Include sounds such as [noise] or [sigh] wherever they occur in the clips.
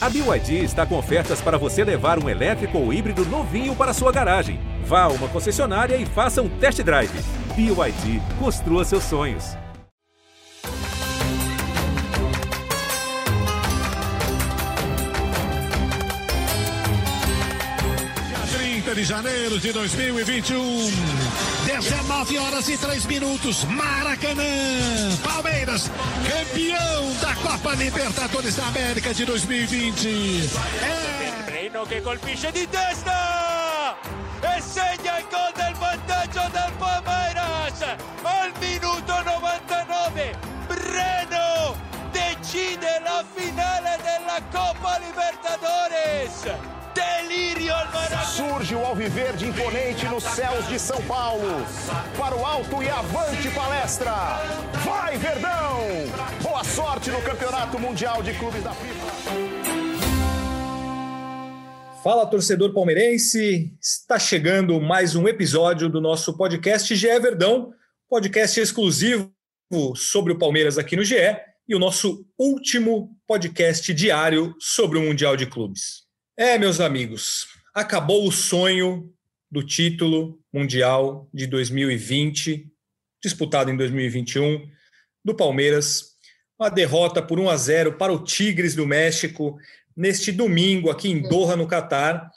A BYD está com ofertas para você levar um elétrico ou híbrido novinho para sua garagem. Vá a uma concessionária e faça um test drive. BYD, construa seus sonhos. 30 de janeiro de 2021. 19 horas e 3 minutos. Maracanã. Palmeiras, campeão da Copa Libertadores da América de 2020. É. Reino che colpisce di testa e segna il gol del vantaggio del Palmeiras al minuto 99. Breno decide la finale della Copa Libertadores. Delírio Surge o Alviverde imponente nos céus de São Paulo. Para o alto e avante palestra. Vai, Verdão! Boa sorte no Campeonato Mundial de Clubes da FIFA. Fala, torcedor palmeirense! Está chegando mais um episódio do nosso podcast GE Verdão, podcast exclusivo sobre o Palmeiras aqui no GE e o nosso último podcast diário sobre o Mundial de Clubes. É, meus amigos, acabou o sonho do título mundial de 2020, disputado em 2021, do Palmeiras. Uma derrota por 1 a 0 para o Tigres do México neste domingo aqui em Doha, no Catar.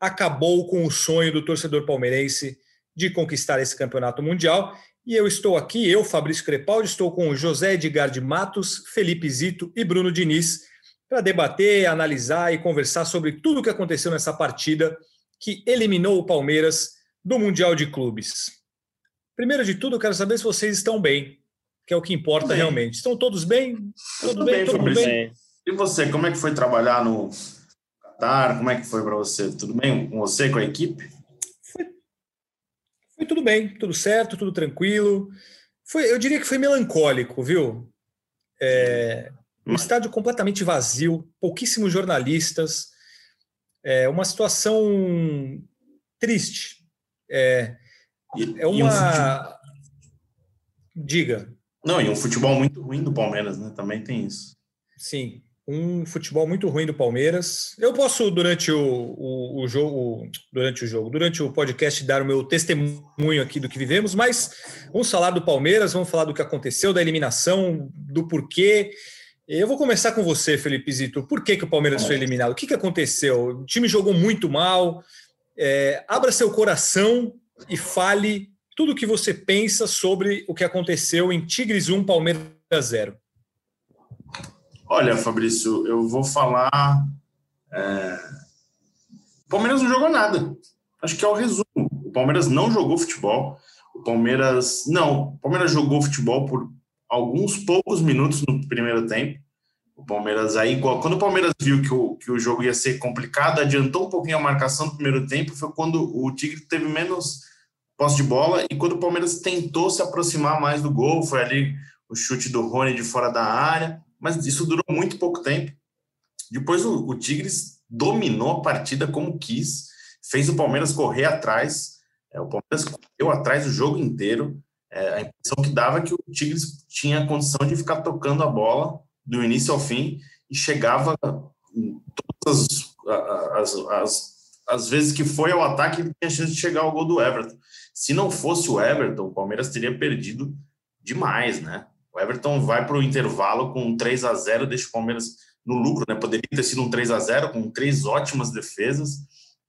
Acabou com o sonho do torcedor palmeirense de conquistar esse campeonato mundial. E eu estou aqui, eu, Fabrício Crepaldi, estou com José Edgar de Matos, Felipe Zito e Bruno Diniz para debater, analisar e conversar sobre tudo o que aconteceu nessa partida que eliminou o Palmeiras do Mundial de Clubes. Primeiro de tudo, eu quero saber se vocês estão bem, que é o que importa bem. realmente. Estão todos bem? Tudo bem, bem, tudo bem. E você, como é que foi trabalhar no Qatar? Como é que foi para você? Tudo bem com você, com a equipe? Foi, foi tudo bem, tudo certo, tudo tranquilo. Foi, eu diria que foi melancólico, viu? É, um estádio completamente vazio, pouquíssimos jornalistas, é uma situação triste. É, é uma. Um Diga. Não, e um futebol muito ruim do Palmeiras, né? Também tem isso. Sim, um futebol muito ruim do Palmeiras. Eu posso, durante o, o, o, jogo, durante o jogo, durante o podcast, dar o meu testemunho aqui do que vivemos, mas vamos falar do Palmeiras, vamos falar do que aconteceu, da eliminação, do porquê. Eu vou começar com você, Felipe Zito. Por que, que o Palmeiras foi eliminado? O que, que aconteceu? O time jogou muito mal. É, abra seu coração e fale tudo o que você pensa sobre o que aconteceu em Tigres 1, Palmeiras 0. Olha, Fabrício, eu vou falar. É... O Palmeiras não jogou nada. Acho que é o resumo. O Palmeiras não jogou futebol. O Palmeiras. Não, o Palmeiras jogou futebol por alguns poucos minutos no primeiro tempo. O Palmeiras aí, quando o Palmeiras viu que o, que o jogo ia ser complicado, adiantou um pouquinho a marcação do primeiro tempo, foi quando o Tigre teve menos posse de bola e quando o Palmeiras tentou se aproximar mais do gol, foi ali o chute do Rony de fora da área, mas isso durou muito pouco tempo. Depois o, o Tigres dominou a partida como quis, fez o Palmeiras correr atrás, é, o Palmeiras correu atrás o jogo inteiro, é, a impressão que dava é que o Tigres tinha a condição de ficar tocando a bola do início ao fim e chegava todas as, as, as, as vezes que foi ao ataque tinha chance de chegar ao gol do Everton. Se não fosse o Everton, o Palmeiras teria perdido demais, né? O Everton vai para o intervalo com 3 a 0 deixa o Palmeiras no lucro, né? Poderia ter sido um 3 a 0 com três ótimas defesas.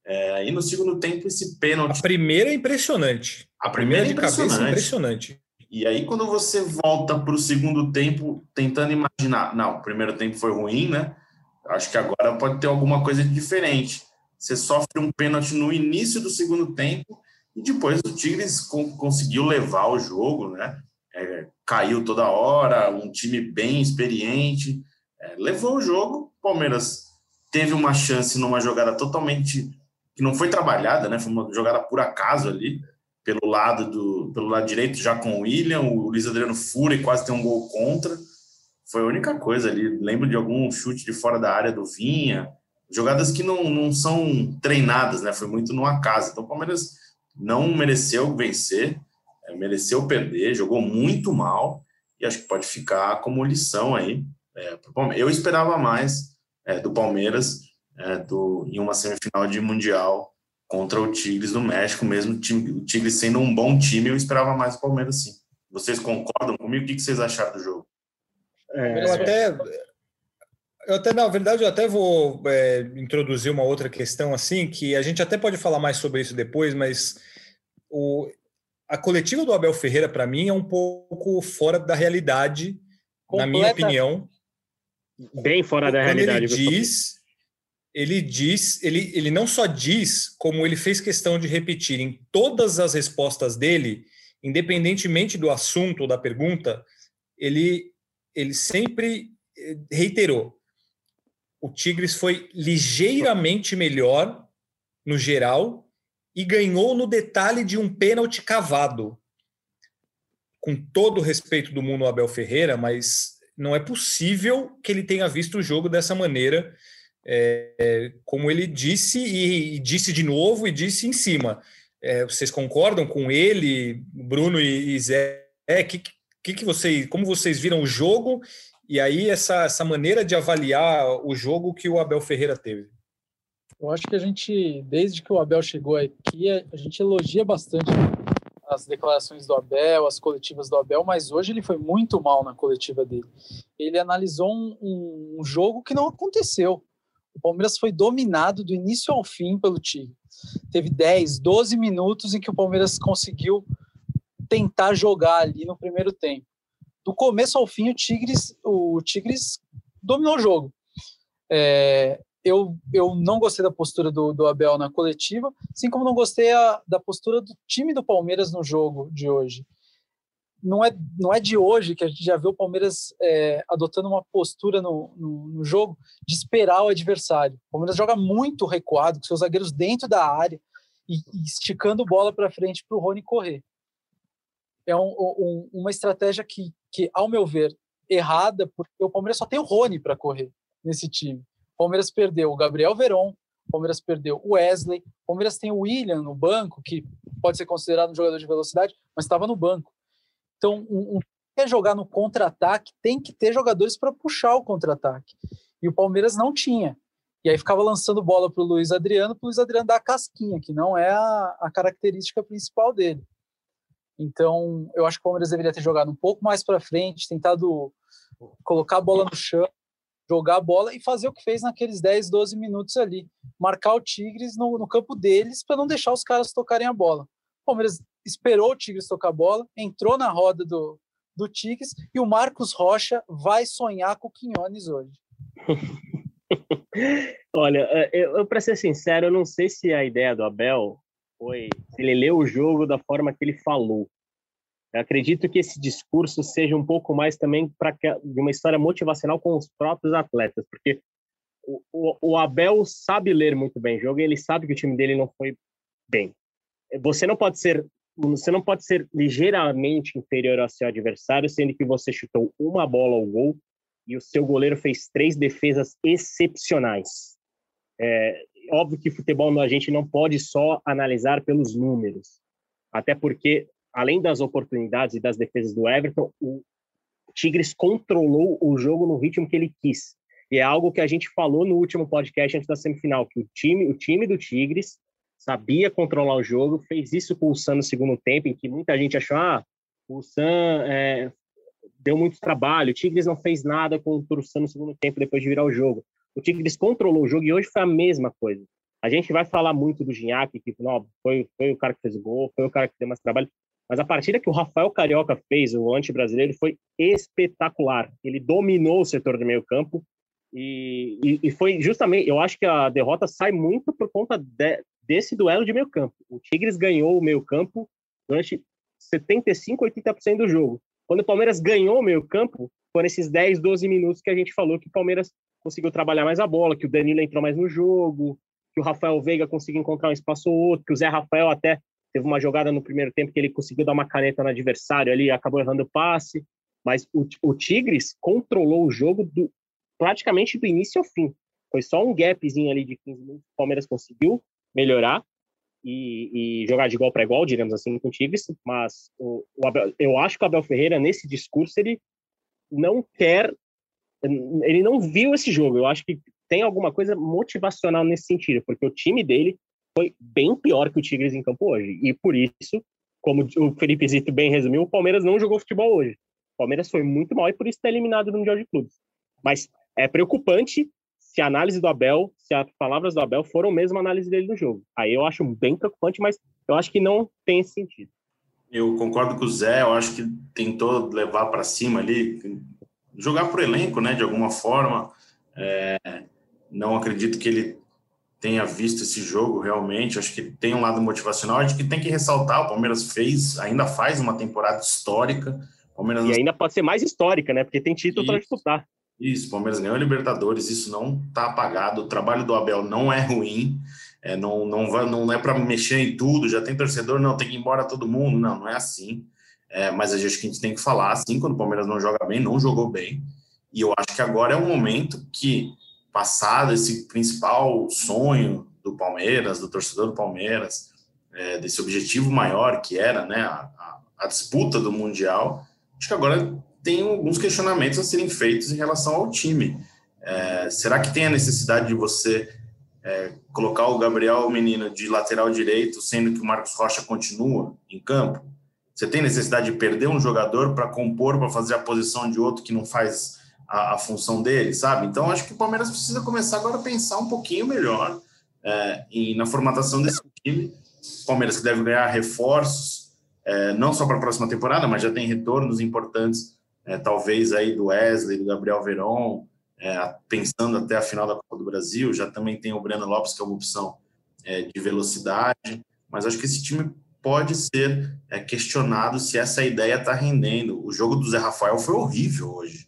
É, e no segundo tempo, esse pênalti. A primeira é impressionante. A primeira, é impressionante. é impressionante. E aí, quando você volta para o segundo tempo, tentando imaginar, não, o primeiro tempo foi ruim, né? Acho que agora pode ter alguma coisa diferente. Você sofre um pênalti no início do segundo tempo e depois o Tigres conseguiu levar o jogo, né? É, caiu toda hora, um time bem experiente, é, levou o jogo. Palmeiras teve uma chance numa jogada totalmente que não foi trabalhada, né? Foi uma jogada por acaso ali, pelo lado do pelo lado direito, já com o William, o Luiz Adriano fura e quase tem um gol contra. Foi a única coisa ali. Lembro de algum chute de fora da área do Vinha, jogadas que não, não são treinadas, né? Foi muito no acaso. Então o Palmeiras não mereceu vencer, é, mereceu perder, jogou muito mal e acho que pode ficar como lição aí. É, eu esperava mais é, do Palmeiras é, do, em uma semifinal de Mundial contra o Tigres do México, mesmo o Tigres sendo um bom time, eu esperava mais o Palmeiras sim. Vocês concordam comigo? O que vocês acharam do jogo? É, eu até, eu até, na verdade, eu até vou é, introduzir uma outra questão assim, que a gente até pode falar mais sobre isso depois, mas o, a coletiva do Abel Ferreira, para mim, é um pouco fora da realidade, Completa. na minha opinião. Bem fora da realidade. Ele diz, ele diz, ele, ele não só diz, como ele fez questão de repetir em todas as respostas dele, independentemente do assunto ou da pergunta, ele, ele sempre eh, reiterou: o Tigres foi ligeiramente melhor no geral e ganhou no detalhe de um pênalti cavado. Com todo o respeito do mundo Abel Ferreira, mas não é possível que ele tenha visto o jogo dessa maneira, é, como ele disse e, e, disse de novo e disse em cima. É, vocês concordam com ele, Bruno e, e Zé? É, que, que, que vocês, como vocês viram o jogo e aí essa, essa maneira de avaliar o jogo que o Abel Ferreira teve? Eu acho que a gente, desde que o Abel chegou aqui, a gente elogia bastante as declarações do Abel, as coletivas do Abel, mas hoje ele foi muito mal na coletiva dele. Ele analisou um, um jogo que não aconteceu. O Palmeiras foi dominado do início ao fim pelo Tigre. Teve 10, 12 minutos em que o Palmeiras conseguiu tentar jogar ali no primeiro tempo. Do começo ao fim, o Tigres, o Tigres dominou o jogo. É, eu, eu não gostei da postura do, do Abel na coletiva, assim como não gostei a, da postura do time do Palmeiras no jogo de hoje. Não é, não é de hoje que a gente já vê o Palmeiras é, adotando uma postura no, no, no, jogo de esperar o adversário. O Palmeiras joga muito recuado, com seus zagueiros dentro da área e, e esticando bola para frente para o Rony correr. É um, um, uma estratégia que, que, ao meu ver, errada, porque o Palmeiras só tem o Rony para correr nesse time. Palmeiras perdeu o Gabriel Veron, Palmeiras perdeu o Wesley, Palmeiras tem o William no banco, que pode ser considerado um jogador de velocidade, mas estava no banco. Então, um, um quer jogar no contra-ataque, tem que ter jogadores para puxar o contra-ataque. E o Palmeiras não tinha. E aí ficava lançando bola para o Luiz Adriano, para o Luiz Adriano dar a casquinha, que não é a, a característica principal dele. Então, eu acho que o Palmeiras deveria ter jogado um pouco mais para frente, tentado colocar a bola no chão, jogar a bola e fazer o que fez naqueles 10, 12 minutos ali. Marcar o Tigres no, no campo deles para não deixar os caras tocarem a bola. O Palmeiras esperou o Tigres tocar a bola, entrou na roda do, do Tigres e o Marcos Rocha vai sonhar com o Quinones hoje. [laughs] Olha, é, eu, eu para ser sincero, eu não sei se a ideia do Abel foi ele leu o jogo da forma que ele falou. Eu acredito que esse discurso seja um pouco mais também para de uma história motivacional com os próprios atletas, porque o, o, o, Abel sabe ler muito bem o jogo e ele sabe que o time dele não foi bem. Você não pode ser você não pode ser ligeiramente inferior ao seu adversário, sendo que você chutou uma bola ao gol e o seu goleiro fez três defesas excepcionais. É, óbvio que futebol a gente não pode só analisar pelos números, até porque além das oportunidades e das defesas do Everton, o Tigres controlou o jogo no ritmo que ele quis. E é algo que a gente falou no último podcast antes da semifinal, que o time, o time do Tigres sabia controlar o jogo, fez isso com o Sam no segundo tempo, em que muita gente achou, ah, o Sam é, deu muito trabalho, o Tigres não fez nada com o Sam no segundo tempo depois de virar o jogo. O Tigres controlou o jogo e hoje foi a mesma coisa. A gente vai falar muito do Gignac, que não, foi, foi o cara que fez o gol, foi o cara que deu mais trabalho, mas a partida que o Rafael Carioca fez, o anti-brasileiro, foi espetacular. Ele dominou o setor do meio campo e, e, e, foi justamente, eu acho que a derrota sai muito por conta de, desse duelo de meio campo. O Tigres ganhou o meio campo durante 75, 80% do jogo. Quando o Palmeiras ganhou o meio campo, foram esses 10, 12 minutos que a gente falou que o Palmeiras conseguiu trabalhar mais a bola, que o Danilo entrou mais no jogo, que o Rafael Veiga conseguiu encontrar um espaço ou outro, que o Zé Rafael até Teve uma jogada no primeiro tempo que ele conseguiu dar uma caneta no adversário ali, acabou errando o passe. Mas o, o Tigres controlou o jogo do, praticamente do início ao fim. Foi só um gapzinho ali de 15 minutos. O Palmeiras conseguiu melhorar e, e jogar de igual para igual, diremos assim, com o Tigres. Mas o, o Abel, eu acho que o Abel Ferreira, nesse discurso, ele não quer. Ele não viu esse jogo. Eu acho que tem alguma coisa motivacional nesse sentido, porque o time dele foi bem pior que o Tigres em campo hoje. E por isso, como o Felipe Zito bem resumiu, o Palmeiras não jogou futebol hoje. O Palmeiras foi muito mal e por isso está eliminado no Mundial de Clubes. Mas é preocupante se a análise do Abel, se as palavras do Abel foram mesmo a análise dele no jogo. Aí eu acho bem preocupante, mas eu acho que não tem esse sentido. Eu concordo com o Zé, eu acho que tentou levar para cima ali, jogar para o elenco, né, de alguma forma. É, não acredito que ele tenha visto esse jogo realmente. Acho que tem um lado motivacional. Acho que tem que ressaltar: o Palmeiras fez, ainda faz uma temporada histórica. Palmeiras... E ainda pode ser mais histórica, né? Porque tem título para disputar. Isso, o Palmeiras ganhou a Libertadores, isso não está apagado. O trabalho do Abel não é ruim. É, não, não, vai, não é para mexer em tudo, já tem torcedor, não, tem que ir embora todo mundo. Não, não é assim. É, mas a gente, a gente tem que falar assim, quando o Palmeiras não joga bem, não jogou bem. E eu acho que agora é um momento que, passado esse principal sonho do Palmeiras, do torcedor do Palmeiras, é, desse objetivo maior que era né, a, a, a disputa do Mundial, acho que agora tem alguns questionamentos a serem feitos em relação ao time. É, será que tem a necessidade de você é, colocar o Gabriel Menino de lateral direito, sendo que o Marcos Rocha continua em campo? Você tem necessidade de perder um jogador para compor, para fazer a posição de outro que não faz a, a, função dele, sabe? Então, acho que o Palmeiras precisa começar agora a pensar um pouquinho melhor é, em, na formatação desse time. Palmeiras que deve ganhar reforços, é, não só para a próxima temporada, mas já tem retornos importantes, é, talvez aí do Wesley, do Gabriel Veron, é, pensando até a final da Copa do Brasil, já também tem o Breno Lopes, que é uma opção é, de velocidade, mas acho que esse time pode ser é, questionado se essa ideia está rendendo. O jogo do Zé Rafael foi horrível hoje,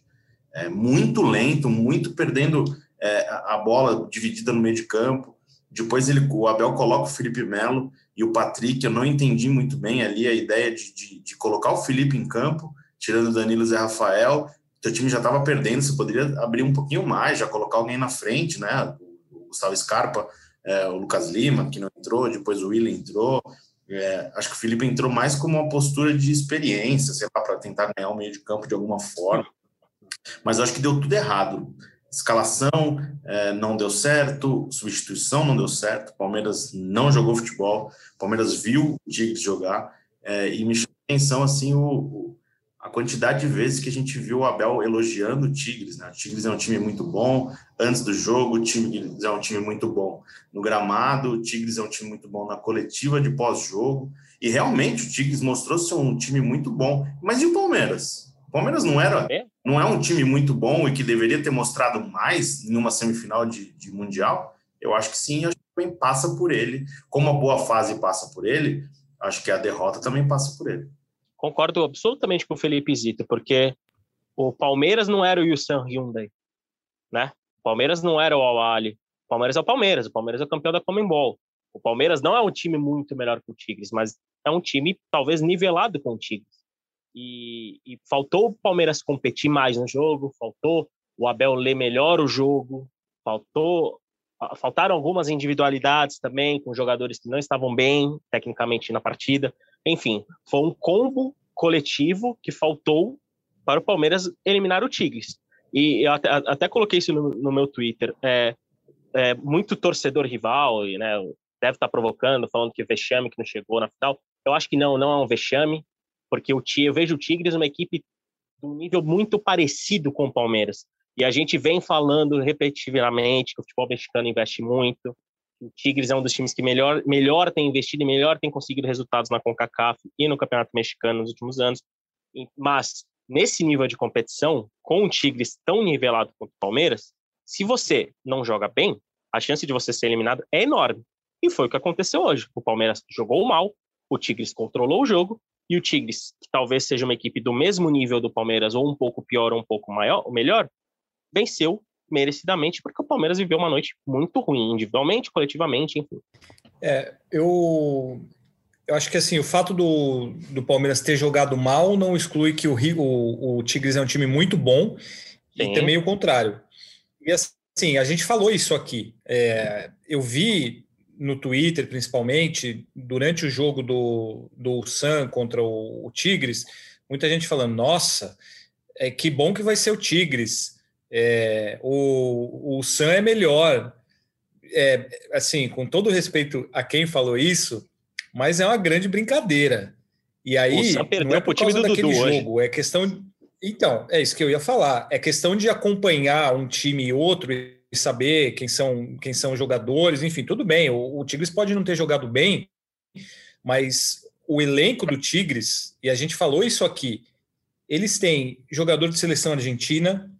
é, muito lento, muito perdendo é, a bola dividida no meio de campo. Depois ele, o Abel coloca o Felipe Melo e o Patrick. Eu não entendi muito bem ali a ideia de, de, de colocar o Felipe em campo, tirando Danilo Zé Rafael, teu time já estava perdendo, você poderia abrir um pouquinho mais, já colocar alguém na frente, né? O Gustavo Scarpa, é, o Lucas Lima, que não entrou, depois o William entrou. É, acho que o Felipe entrou mais como uma postura de experiência, sei lá, para tentar ganhar o meio de campo de alguma forma. Mas acho que deu tudo errado. Escalação é, não deu certo, substituição não deu certo, Palmeiras não jogou futebol, Palmeiras viu o Tigres jogar é, e me chamou a atenção assim o, a quantidade de vezes que a gente viu o Abel elogiando o Tigres. Né? O Tigres é um time muito bom. Antes do jogo, o Tigres é um time muito bom no gramado, o Tigres é um time muito bom na coletiva de pós-jogo. E realmente o Tigres mostrou ser um time muito bom. Mas e o Palmeiras? O Palmeiras não era, é? não é um time muito bom e que deveria ter mostrado mais em uma semifinal de, de Mundial? Eu acho que sim, acho que também passa por ele. Como a boa fase passa por ele, acho que a derrota também passa por ele concordo absolutamente com o Felipe Zito, porque o Palmeiras não era o Yusan Hyundai, né? O Palmeiras não era o Awali. O Palmeiras é o Palmeiras, o Palmeiras é o campeão da Comembol. O Palmeiras não é um time muito melhor que o Tigres, mas é um time talvez nivelado com o Tigres. E, e faltou o Palmeiras competir mais no jogo, faltou o Abel ler melhor o jogo, faltou faltaram algumas individualidades também com jogadores que não estavam bem tecnicamente na partida. Enfim, foi um combo coletivo que faltou para o Palmeiras eliminar o Tigres. E eu até, até coloquei isso no, no meu Twitter. É, é, muito torcedor rival, e, né, deve estar provocando, falando que vexame que não chegou na final. Eu acho que não, não é um vexame, porque o, eu vejo o Tigres uma equipe de um nível muito parecido com o Palmeiras. E a gente vem falando repetitivamente que o futebol mexicano investe muito, o Tigres é um dos times que melhor, melhor tem investido e melhor tem conseguido resultados na CONCACAF e no Campeonato Mexicano nos últimos anos. Mas, nesse nível de competição, com o Tigres tão nivelado quanto o Palmeiras, se você não joga bem, a chance de você ser eliminado é enorme. E foi o que aconteceu hoje. O Palmeiras jogou mal, o Tigres controlou o jogo, e o Tigres, que talvez seja uma equipe do mesmo nível do Palmeiras, ou um pouco pior ou um pouco maior, ou melhor, venceu merecidamente, porque o Palmeiras viveu uma noite muito ruim, individualmente, coletivamente, enfim. É, eu, eu acho que assim, o fato do, do Palmeiras ter jogado mal não exclui que o, o, o Tigres é um time muito bom, Sim. e também o contrário. E assim, a gente falou isso aqui. É, eu vi no Twitter, principalmente, durante o jogo do, do Sam contra o, o Tigres, muita gente falando, nossa, é, que bom que vai ser o Tigres É, o, o Sam é melhor. É, assim, com todo respeito a quem falou isso, mas é uma grande brincadeira. E aí, não é por causa daquele jogo, hoje. é questão. Então, é isso que eu ia falar. É questão de acompanhar um time e outro e saber quem são, quem são jogadores, enfim, tudo bem. O, o Tigres pode não ter jogado bem, mas o elenco do Tigres, e a gente falou isso aqui, eles têm jogador de seleção argentina,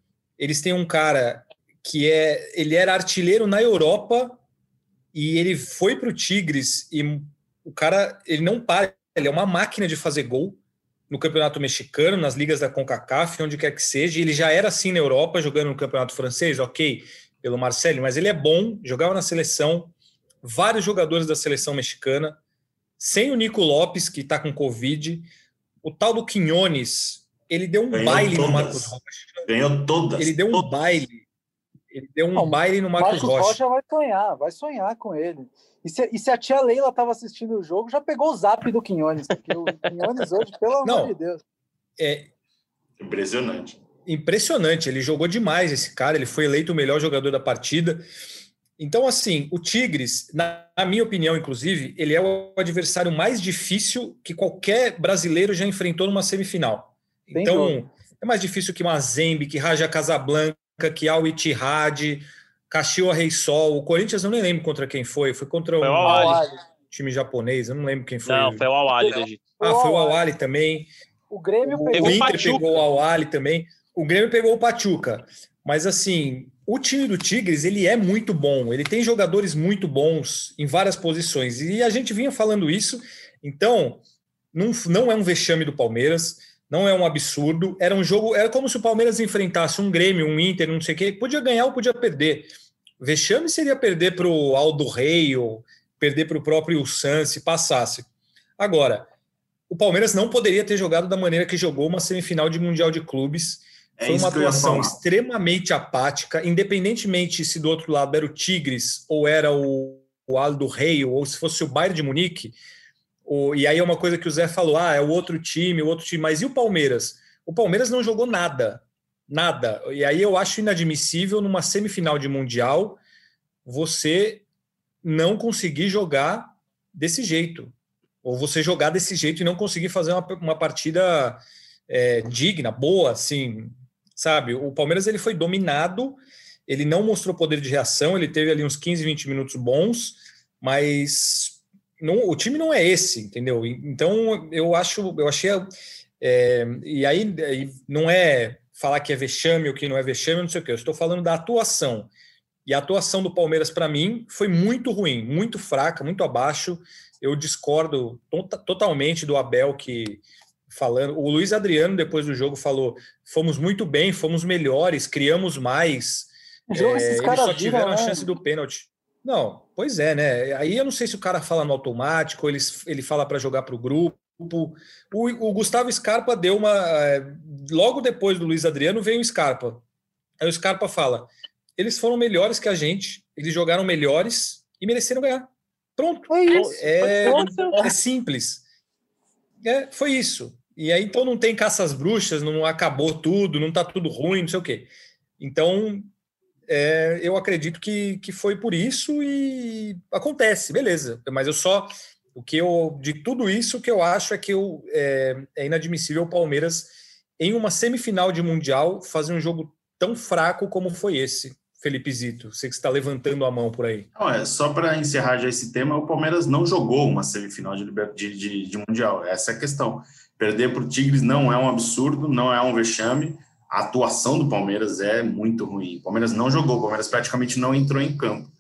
eles têm um cara que é. Ele era artilheiro na Europa e ele foi para o Tigres e o cara ele não para, ele é uma máquina de fazer gol no campeonato mexicano, nas ligas da CONCACAF, onde quer que seja. Ele já era assim na Europa, jogando no campeonato francês, ok, pelo Marcelo, mas ele é bom, jogava na seleção. Vários jogadores da seleção mexicana, sem o Nico Lopes, que está com Covid. O tal do Quinones, ele deu um Ganhou baile todas. no Marcos Rocha. Ganhou todas. Ele deu um todas. baile. Ele deu um Não, baile no Marcos, Marcos Rocha. Rocha vai sonhar, vai sonhar com ele. E se, e se a tia Leila estava assistindo o jogo, já pegou o zap do Quinones, porque o Quinones [laughs] hoje, pelo Não, amor de Deus. É impressionante. Impressionante, ele jogou demais esse cara, ele foi eleito o melhor jogador da partida. Então, assim, o Tigres, na, na minha opinião, inclusive, ele é o adversário mais difícil que qualquer brasileiro já enfrentou numa semifinal. Então, é mais difícil que Mazembe, que Raja Casablanca, que Al Ittihad, Caxiwa Rei Sol. O Corinthians eu nem lembro contra quem foi. Foi contra foi o time japonês. Eu não lembro quem foi. Não, foi o gente. Ah, foi o Awali também. O Grêmio o, pegou o Inter pegou o Awali também. O Grêmio pegou o Pachuca. Mas assim, o time do Tigres ele é muito bom. Ele tem jogadores muito bons em várias posições. E a gente vinha falando isso. Então, não, não é um vexame do Palmeiras não é um absurdo. Era um jogo, era como se o Palmeiras enfrentasse um Grêmio, um Inter, não sei o quê. Podia ganhar ou podia perder. Vexame seria perder para o Aldo Rei ou perder para o próprio San se passasse. Agora, o Palmeiras não poderia ter jogado da maneira que jogou uma semifinal de Mundial de Clubes. É Foi uma atuação extremamente apática, independentemente se do outro lado era o Tigres ou era o, o Aldo Rei ou se fosse o Bayern de Munique o, e aí é uma coisa que o Zé falou: ah, é o outro time, o outro time. Mas e o Palmeiras? O Palmeiras não jogou nada. Nada. E aí eu acho inadmissível numa semifinal de Mundial você não conseguir jogar desse jeito. Ou você jogar desse jeito e não conseguir fazer uma, uma partida é, digna, boa, assim, sabe? O Palmeiras ele foi dominado, ele não mostrou poder de reação, ele teve ali uns 15, 20 minutos bons, mas não, o time não é esse, entendeu? Então eu acho, eu achei. É, e aí, não é falar que é vexame ou que não é vexame, não sei o que. Eu estou falando da atuação. E a atuação do Palmeiras, para mim, foi muito ruim, muito fraca, muito abaixo. Eu discordo totalmente do Abel que falando. O Luiz Adriano, depois do jogo, falou: fomos muito bem, fomos melhores, criamos mais. É, eles só tiveram viram, a né? chance do pênalti. Não, pois é, né? Aí eu não sei se o cara fala no automático, ele, ele fala para jogar para o grupo. O, o, Gustavo Scarpa deu uma. Eh, logo depois do Luiz Adriano veio o Scarpa. Aí o Scarpa fala: eles foram melhores que a gente, eles jogaram melhores e mereceram ganhar. Pronto. É, isso. é, é simples. É, foi isso. E aí então não tem caças bruxas, não acabou tudo, não tá tudo ruim, não sei o quê. Então é, eu acredito que, que foi por isso e acontece, beleza. Mas eu só. O que eu. De tudo isso, o que eu acho é que eu, é, é inadmissível o Palmeiras, em uma semifinal de Mundial, fazer um jogo tão fraco como foi esse. Felipe Zito, você que está levantando a mão por aí. Não, é, só para encerrar já esse tema, o Palmeiras não jogou uma semifinal de, de, de, de Mundial. Essa é a questão. Perder para o Tigres não é um absurdo, não é um vexame a atuação do Palmeiras é muito ruim. O Palmeiras não jogou, o Palmeiras praticamente não entrou em campo.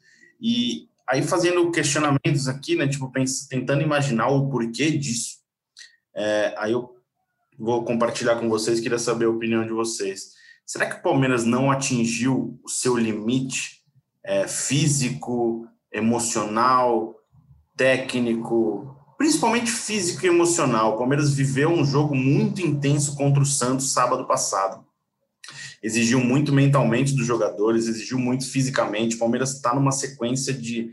E aí fazendo questionamentos aqui, né, tipo, penso, tentando imaginar o porquê disso. É, aí eu vou compartilhar com vocês, queria saber a opinião de vocês. Será que o Palmeiras não atingiu o seu limite é, físico, emocional, técnico, principalmente físico e emocional? O Palmeiras viveu um jogo muito intenso contra o Santos sábado passado exigiu muito mentalmente dos jogadores, exigiu muito fisicamente. O Palmeiras está numa sequência de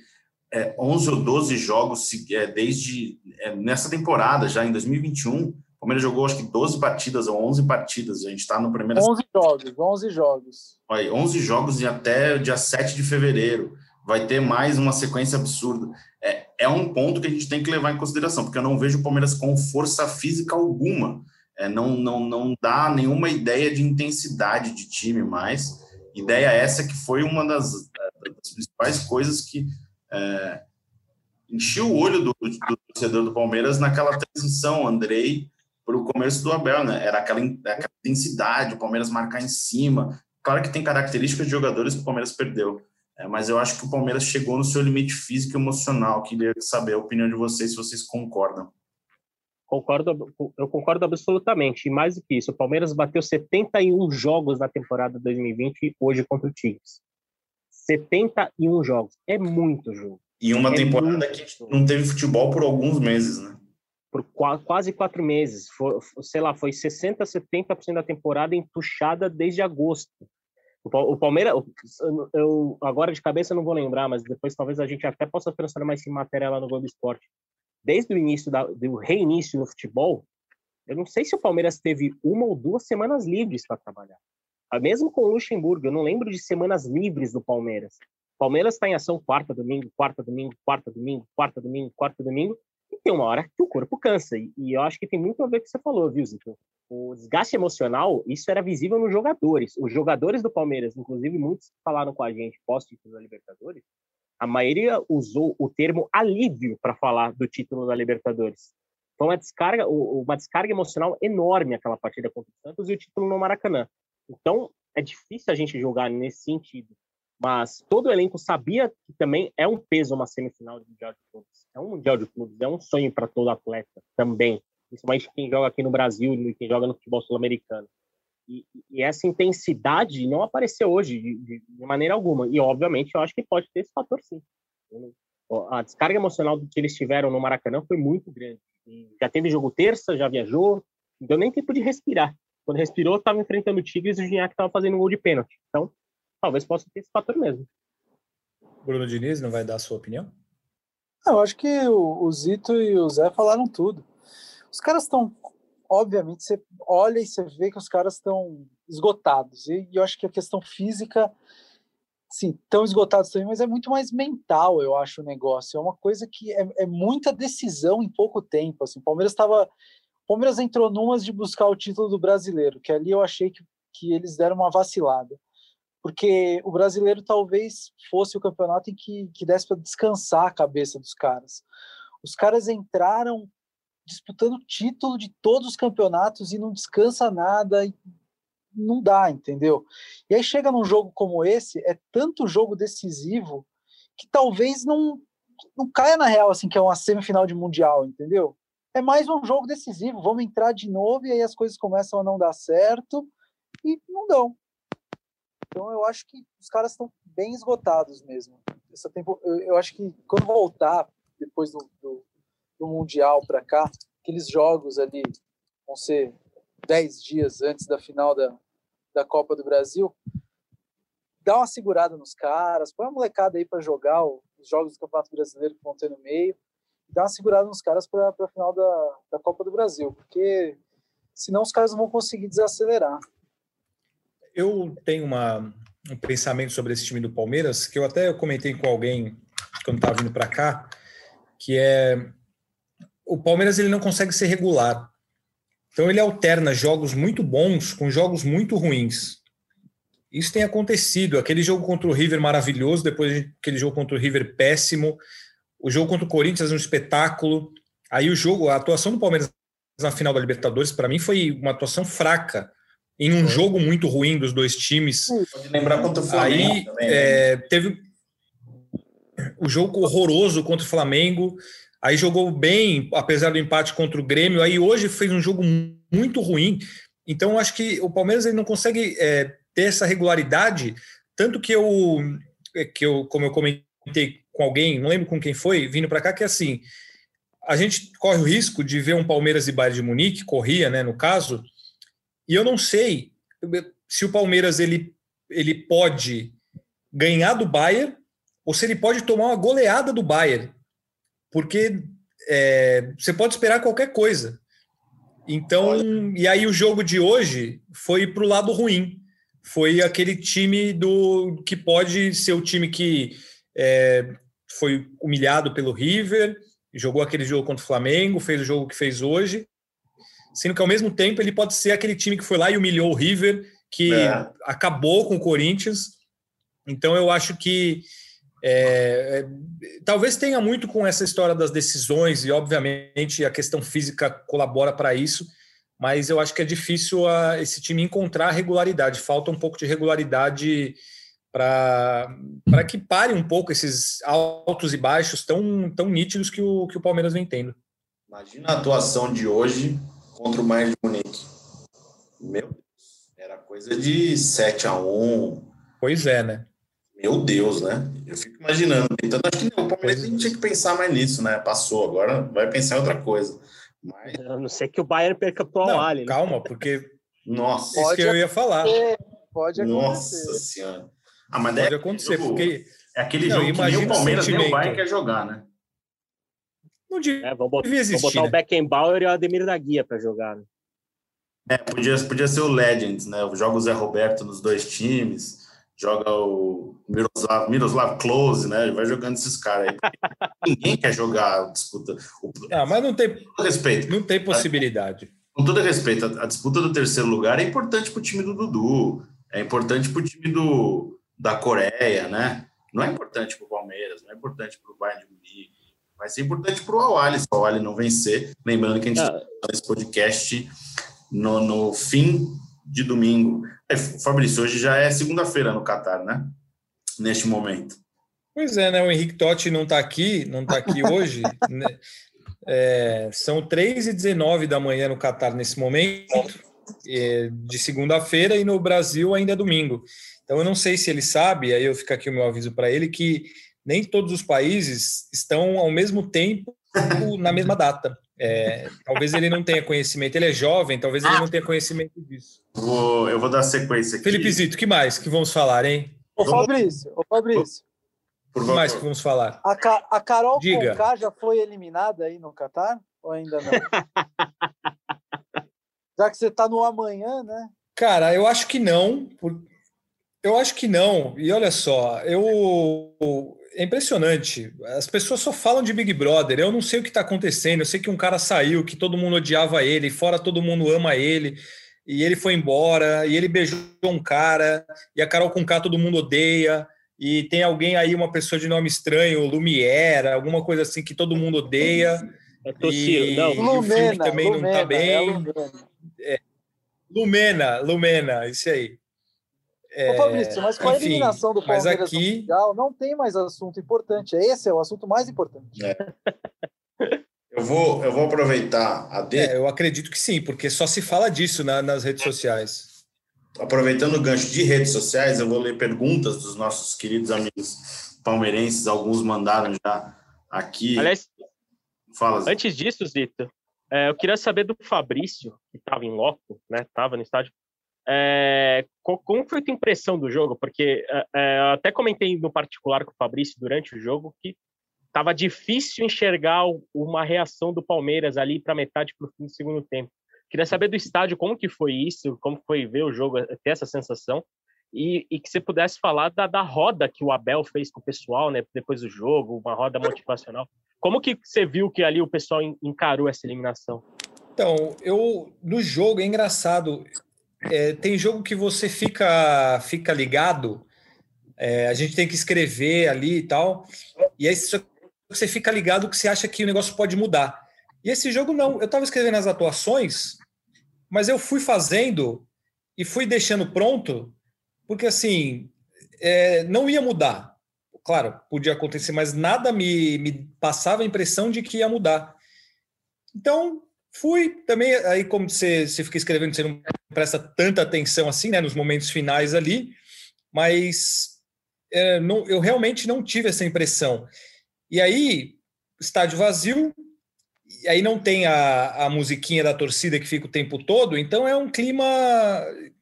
é, 11 ou 12 jogos é, desde é, nessa temporada, já em 2021. O Palmeiras jogou acho que 12 partidas ou 11 partidas. A gente está no primeiro. 11 jogos, 11 jogos. Olha, 11 jogos e até dia 7 de fevereiro. Vai ter mais uma sequência absurda. É, é um ponto que a gente tem que levar em consideração, porque eu não vejo o Palmeiras com força física alguma. É, não, não, não dá nenhuma ideia de intensidade de time mais. Ideia essa que foi uma das, das principais coisas que é, encheu o olho do, do, torcedor do Palmeiras naquela transição, Andrei, para o começo do Abel, né? Era aquela, aquela intensidade, o Palmeiras marcar em cima. Claro que tem características de jogadores que o Palmeiras perdeu, é, mas eu acho que o Palmeiras chegou no seu limite físico e emocional. Queria saber a opinião de vocês, se vocês concordam. Concordo, eu concordo absolutamente. E mais do que isso, o Palmeiras bateu 71 jogos na temporada 2020 hoje contra o Tigres. 71 jogos. É muito jogo. E uma é temporada que não teve futebol por alguns meses, né? Por quase quatro meses. Sei lá, foi 60%, 70% da temporada entuchada desde agosto. O Palmeiras, eu, agora de cabeça não vou lembrar, mas depois talvez a gente até possa transformar esse matéria lá no Globo Esporte. Desde o início da, do reinício no futebol, eu não sei se o Palmeiras teve uma ou duas semanas livres para trabalhar. Ah, mesmo com o Luxemburgo, eu não lembro de semanas livres do Palmeiras. O Palmeiras está em ação quarta, domingo, quarta, domingo, quarta, domingo, quarta, domingo, quarta, domingo, e tem uma hora que o corpo cansa. E, e eu acho que tem muito a ver com o que você falou, viu, Zito? O desgaste emocional, isso era visível nos jogadores. Os jogadores do Palmeiras, inclusive muitos falaram com a gente pós-título da Libertadores, a maioria usou o termo alívio para falar do título da Libertadores. Foi uma descarga, uma descarga emocional enorme aquela partida contra o Santos e o título no Maracanã. Então, é difícil a gente jogar nesse sentido. Mas todo o elenco sabia que também é um peso uma semifinal de Mundial de Clubes. É um Mundial de Clubes, é um sonho para todo atleta também. Principalmente quem joga aqui no Brasil e quem joga no futebol sul-americano. E, e, essa intensidade não apareceu hoje de, de, de, maneira alguma. E, obviamente, eu acho que pode ter esse fator, sim. A descarga emocional que eles tiveram no Maracanã foi muito grande. E já teve jogo terça, já viajou, não deu nem tempo de respirar. Quando respirou, estava enfrentando o Tigres e o Gignac estava fazendo um gol de pênalti. Então, talvez possa ter esse fator mesmo. Bruno Diniz não vai dar a sua opinião? Eu acho que o, o Zito e o Zé falaram tudo. Os caras estão, obviamente, você olha e você vê que os caras estão esgotados. E, e eu acho que a questão física, sim, estão esgotados também, mas é muito mais mental, eu acho, o negócio. É uma coisa que é, é muita decisão em pouco tempo. Assim, o Palmeiras estava Palmeiras entrou numas de buscar o título do brasileiro, que ali eu achei que, que eles deram uma vacilada. Porque o brasileiro talvez fosse o campeonato em que, que desse para descansar a cabeça dos caras. Os caras entraram disputando título de todos os campeonatos e não descansa nada, não dá, entendeu? E aí chega num jogo como esse, é tanto jogo decisivo que talvez não, não caia na real, assim, que é uma semifinal de Mundial, entendeu? é mais um jogo decisivo. Vamos entrar de novo e aí as coisas começam a não dar certo e não dão. Então eu acho que os caras estão bem esgotados mesmo. Essa tempo, eu, eu acho que quando voltar depois do, do, do mundial para cá, aqueles jogos ali vão ser dez dias antes da final da, da Copa do Brasil. Dá uma segurada nos caras, põe a molecada aí para jogar os jogos do Campeonato Brasileiro que vão ter no meio dar uma segurada nos caras para a final da, da Copa do Brasil, porque senão os caras não vão conseguir desacelerar. Eu tenho uma, um pensamento sobre esse time do Palmeiras, que eu até comentei com alguém quando estava vindo para cá, que é o Palmeiras ele não consegue ser regular. Então ele alterna jogos muito bons com jogos muito ruins. Isso tem acontecido. Aquele jogo contra o River maravilhoso, depois aquele jogo contra o River péssimo. O jogo contra o Corinthians é um espetáculo. Aí o jogo, a atuação do Palmeiras na final da Libertadores, para mim, foi uma atuação fraca. Em um jogo muito ruim dos dois times. Pode lembrar contra o Flamengo. Aí também, né? é, teve o jogo horroroso contra o Flamengo. Aí jogou bem, apesar do empate contra o Grêmio. Aí hoje fez um jogo muito ruim. Então, acho que o Palmeiras ele não consegue é, ter essa regularidade. Tanto que eu, que eu, como eu comentei com alguém, não lembro com quem foi, vindo para cá, que é assim, a gente corre o risco de ver um Palmeiras e Bayern de Munique, corria, né, no caso, e eu não sei se o Palmeiras ele, ele pode ganhar do Bayern ou se ele pode tomar uma goleada do Bayern, porque é, você pode esperar qualquer coisa. Então, e aí o jogo de hoje foi para o lado ruim. Foi aquele time do que pode ser o time que é, foi humilhado pelo River, jogou aquele jogo contra o Flamengo, fez o jogo que fez hoje, sendo que ao mesmo tempo ele pode ser aquele time que foi lá e humilhou o River, que é. acabou com o Corinthians. Então eu acho que é, é, talvez tenha muito com essa história das decisões, e obviamente a questão física colabora para isso, mas eu acho que é difícil a, esse time encontrar regularidade. Falta um pouco de regularidade para que pare um pouco esses altos e baixos tão, tão nítidos que o, que o Palmeiras vem tendo. Imagina a atuação de hoje contra o Bayern de Munique. Meu Deus, era coisa de 7 a 1 Pois é, né? Meu Deus, né? Eu fico imaginando. Então, acho que não, o Palmeiras não tinha que pensar mais nisso, né? Passou, agora vai pensar em outra coisa. Mas... A não ser que o Bayern perca pro Al né? Calma, porque. Nossa, isso que eu ia falar. Pode acontecer. Nossa Senhora. Ah, mas pode acontecer, jogo, porque. É aquele não, jogo que nem o Palmeiras nem o Bayern quer jogar, né? Não devia, é, vamos botar, existir, vamos botar né? o Beckenbauer e o Ademir da Guia para jogar. Né? É, podia, podia ser o Legends, né? Joga o Zé Roberto nos dois times joga o Miroslav, Miroslav Klose, né? Ele vai jogando esses caras aí. [laughs] Ninguém quer jogar a disputa. Ah, mas não tem respeito. Não tem possibilidade. Com todo respeito, a, a disputa do terceiro lugar é importante para o time do Dudu, é importante para o time do, da Coreia, né? Não é importante para o Palmeiras, não é importante para o Bayern de Munique, vai ser importante para o Awali, se o Awali não vencer. Lembrando que a gente está ah. nesse podcast no, no fim de domingo. É, Fabrício, hoje já é segunda-feira no Catar, né? Neste momento. Pois é, né? O Henrique Totti não está aqui, não está aqui hoje. [laughs] né? é, são 3 e 19 da manhã no Catar nesse momento, é, de segunda-feira, e no Brasil ainda é domingo. Então eu não sei se ele sabe, aí eu fico aqui o meu aviso para ele, que nem todos os países estão ao mesmo tempo na mesma data. É, talvez ele não tenha conhecimento, ele é jovem, talvez ele não tenha conhecimento disso. Vou, eu vou dar sequência aqui. Felipe Zito, que mais que vamos falar, hein? Ô Fabrício, ô Fabrício. Por que mais que vamos falar? A, Ca a Carol Diga. Conká já foi eliminada aí no Catar? Ou ainda não? [laughs] já que você está no amanhã, né? Cara, eu acho que não. Eu acho que não. E olha só, eu é impressionante. As pessoas só falam de Big Brother. Eu não sei o que está acontecendo. Eu sei que um cara saiu, que todo mundo odiava ele, fora todo mundo ama ele, e ele foi embora, e ele beijou um cara, e a Carol com K todo mundo odeia, e tem alguém aí, uma pessoa de nome estranho, Lumiera, alguma coisa assim que todo mundo odeia. É e, não. e o filme também Lumena, não está bem. É Lumena. É, Lumena, Lumena, isso aí. É, Ô, Fabrício, mas com a eliminação do Palmeiras aqui... Mundial, não tem mais assunto importante. Esse é o assunto mais importante. É. Eu vou, eu vou aproveitar a de... é, eu acredito que sim, porque só se fala disso na, nas redes sociais. Aproveitando o gancho de redes sociais, eu vou ler perguntas dos nossos queridos amigos palmeirenses. Alguns mandaram já aqui. Aliás, Fala, antes disso, Zito, é, eu queria saber do Fabrício, que estava em loco, né? Estava no estádio. É, como foi a tua impressão do jogo? Porque é, é até comentei no particular com o Fabrício durante o jogo que estava difícil enxergar uma reação do Palmeiras ali para metade para o fim do segundo tempo. Queria saber do estádio como que foi isso, como foi ver o jogo, ter essa sensação e, e que você pudesse falar da, da, roda que o Abel fez com o pessoal, né, depois do jogo, uma roda motivacional. Como que você viu que ali o pessoal encarou essa eliminação? Então, eu no jogo é engraçado é, tem jogo que você fica, fica ligado, é, a gente tem que escrever ali e tal, e aí você fica ligado que você acha que o negócio pode mudar. E esse jogo não, eu estava escrevendo as atuações, mas eu fui fazendo e fui deixando pronto, porque assim, é, não ia mudar. Claro, podia acontecer, mas nada me, me passava a impressão de que ia mudar. Então, Fui também, aí como você, você fica escrevendo, você não presta tanta atenção assim, né, nos momentos finais ali, mas é, não, eu realmente não tive essa impressão. E aí, estádio vazio, e aí não tem a, a musiquinha da torcida que fica o tempo todo, então é um clima.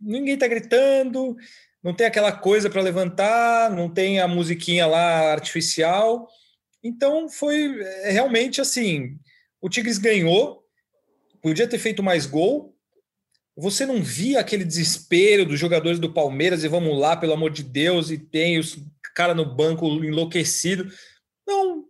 Ninguém está gritando, não tem aquela coisa para levantar, não tem a musiquinha lá artificial. Então foi é, realmente assim: o Tigres ganhou, podia ter feito mais gol. Você não via aquele desespero dos jogadores do Palmeiras e vamos lá, pelo amor de Deus, e tem os cara no banco enlouquecido. Não,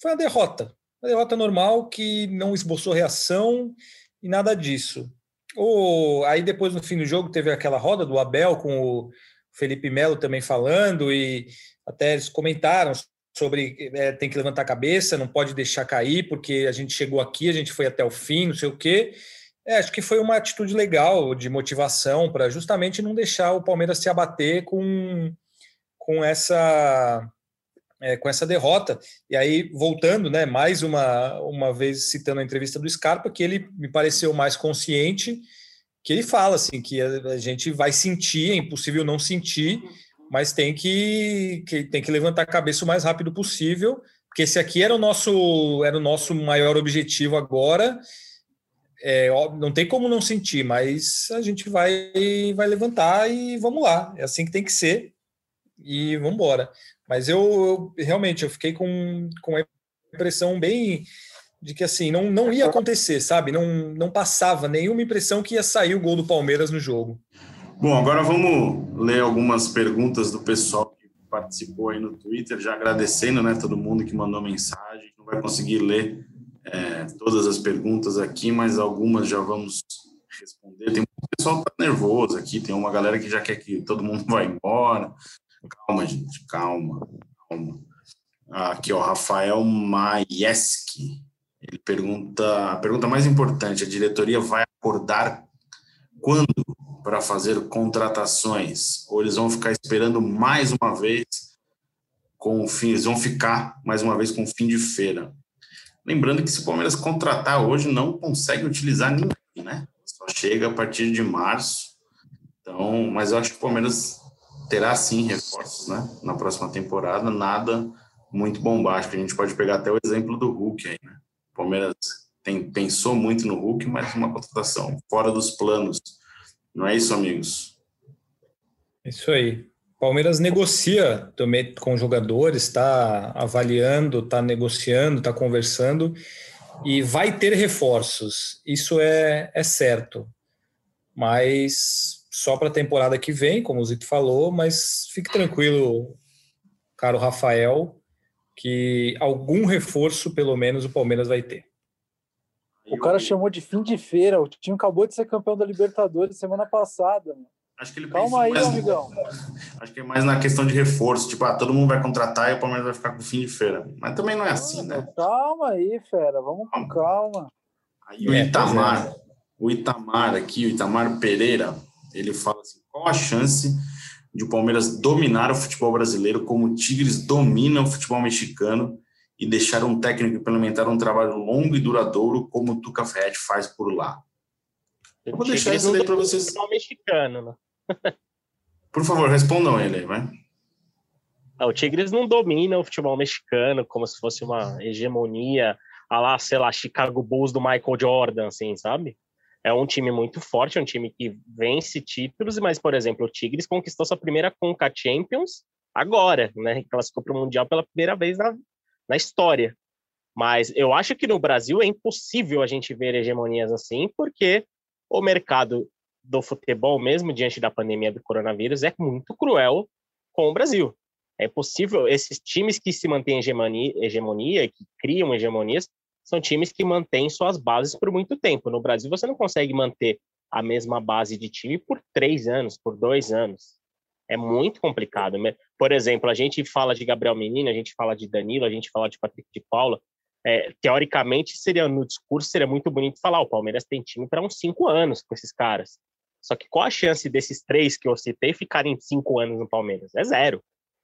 foi uma derrota. Uma derrota normal que não esboçou reação e nada disso. O, aí depois no fim do jogo teve aquela roda do Abel com o Felipe Melo também falando e até eles comentaram sobre é, tem que levantar a cabeça, não pode deixar cair, porque a gente chegou aqui, a gente foi até o fim, não sei o quê. É, acho que foi uma atitude legal de motivação para justamente não deixar o Palmeiras se abater com, com essa é, com essa derrota. E aí, voltando, né, mais uma, uma vez citando a entrevista do Scarpa, que ele me pareceu mais consciente, que ele fala assim, que a, a gente vai sentir, é impossível não sentir, mas tem que, que, tem que levantar a cabeça o mais rápido possível, porque esse aqui era o nosso, era o nosso maior objetivo agora. É, não tem como não sentir, mas a gente vai, vai levantar e vamos lá. É assim que tem que ser e vamos embora. Mas eu, eu, realmente eu fiquei com, com a impressão bem de que assim não, não ia acontecer, sabe? Não, não passava nenhuma impressão que ia sair o gol do Palmeiras no jogo. Bom, agora vamos ler algumas perguntas do pessoal que participou aí no Twitter, já agradecendo, né, todo mundo que mandou mensagem. Não vai conseguir ler é, todas as perguntas aqui, mas algumas já vamos responder. Tem um pessoal que tá nervoso aqui, tem uma galera que já quer que todo mundo vá embora. Calma, gente, calma, calma. Aqui, ó, Rafael Maieski. Ele pergunta, a pergunta mais importante, a diretoria vai acordar quando para fazer contratações? Ou eles vão ficar esperando mais uma vez com o fim, eles vão ficar mais uma vez com o fim de feira. Lembrando que se o Palmeiras contratar hoje, não consegue utilizar ninguém, né? Só chega a partir de março. Então, mas eu acho que o Palmeiras terá sim reforços, né? Na próxima temporada, nada muito bombástico. A gente pode pegar até o exemplo do Hulk aí, né? O Palmeiras tem, pensou muito no Hulk, mas uma contratação fora dos planos não é isso, amigos? Isso aí. Palmeiras negocia também com jogadores, está avaliando, está negociando, está conversando e vai ter reforços. Isso é, é certo. Mas só para a temporada que vem, como o Zito falou, mas fique tranquilo, caro Rafael, que algum reforço, pelo menos, o Palmeiras vai ter. O cara chamou de fim de feira. O time acabou de ser campeão da Libertadores semana passada. Acho que ele Calma aí, mais, amigão. Acho que é mais na questão de reforço. Tipo, ah, todo mundo vai contratar e o Palmeiras vai ficar com fim de feira. Mas também não é assim, né? Calma aí, fera. Vamos com calma. Aí o é, Itamar, é. o Itamar aqui, o Itamar Pereira, ele fala assim: qual a chance de o Palmeiras dominar o futebol brasileiro como o Tigres domina o futebol mexicano e deixar um técnico implementar um trabalho longo e duradouro como o Tuca Ferretti faz por lá. Eu vou deixar isso aí para vocês. mexicano, né? por favor, respondam ele, vai. Ah, o Tigres não domina o futebol mexicano como se fosse uma hegemonia, a lá, sei lá, Chicago Bulls do Michael Jordan, assim, sabe? É um time muito forte, é um time que vence títulos, mas, por exemplo, o Tigres conquistou sua primeira Conca Champions agora, né? Classificou para o Mundial pela primeira vez na, na história. Mas eu acho que no Brasil é impossível a gente ver hegemonias assim, porque o mercado do futebol, mesmo diante da pandemia do coronavírus, é muito cruel com o Brasil. É possível, esses times que se mantêm hegemonia, hegemonia, que criam hegemonias, são times que mantêm suas bases por muito tempo. No Brasil, você não consegue manter a mesma base de time por três anos, por dois anos. É muito complicado. Por exemplo, a gente fala de Gabriel Menino, a gente fala de Danilo, a gente fala de Patrick de Paula. É, teoricamente, seria no discurso seria muito bonito falar: o Palmeiras tem time para uns cinco anos com esses caras. Só que qual a chance desses três que eu citei ficarem cinco anos no Palmeiras? É zero.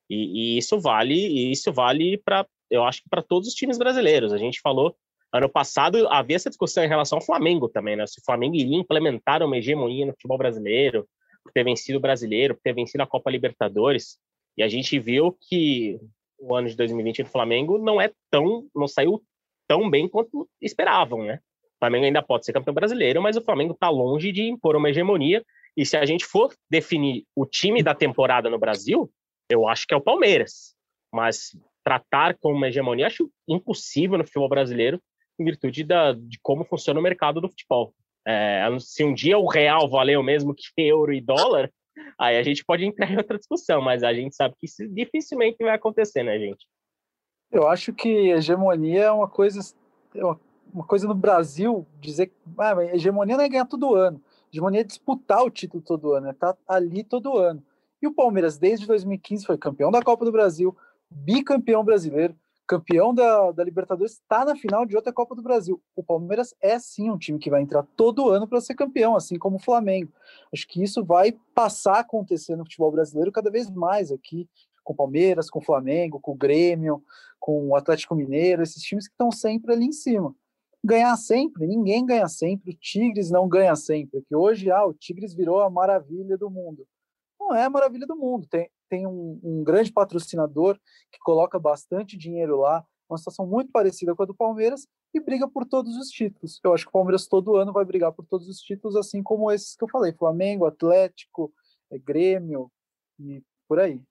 E, e isso vale, e isso vale para, eu acho que para todos os times brasileiros. A gente falou ano passado havia essa discussão em relação ao Flamengo também, né? Se o Flamengo iria implementar uma hegemonia no futebol brasileiro, por ter vencido o Brasileiro, por ter vencido a Copa Libertadores. E a gente viu que o ano de 2020 do Flamengo não é tão, não saiu tão bem quanto esperavam, né? O Flamengo ainda pode ser campeão brasileiro, mas o Flamengo está longe de impor uma hegemonia. E se a gente for definir o time da temporada no Brasil, eu acho que é o Palmeiras. Mas tratar como uma hegemonia, acho impossível no futebol brasileiro em virtude da, de como funciona o mercado do futebol. É, se um dia o real valeu mesmo que [laughs] euro e dólar, aí a gente pode entrar em outra discussão, mas a gente sabe que isso dificilmente vai acontecer, né, gente? Eu acho que hegemonia é uma coisa, é uma coisa no Brasil dizer que ah, hegemonia não é ganhar todo ano, hegemonia é disputar o título todo ano, é estar tá ali todo ano. E o Palmeiras, desde 2015, foi campeão da Copa do Brasil, bicampeão brasileiro, campeão da, da Libertadores, está na final de outra Copa do Brasil. O Palmeiras é sim um time que vai entrar todo ano para ser campeão, assim como o Flamengo. Acho que isso vai passar a acontecer no futebol brasileiro cada vez mais aqui, com o Palmeiras, com o Flamengo, com o Grêmio, com o Atlético Mineiro, esses times que estão sempre ali em cima. Ganhar sempre, ninguém ganha sempre, o Tigres não ganha sempre, que hoje ah, o Tigres virou a maravilha do mundo não é a maravilha do mundo. Tem, tem um, um, grande patrocinador que coloca bastante dinheiro lá, uma situação muito parecida com a do Palmeiras e briga por todos os títulos. Eu acho que o Palmeiras todo ano vai brigar por todos os títulos, assim como esses que eu falei: Flamengo, Atlético, é, Grêmio e por aí.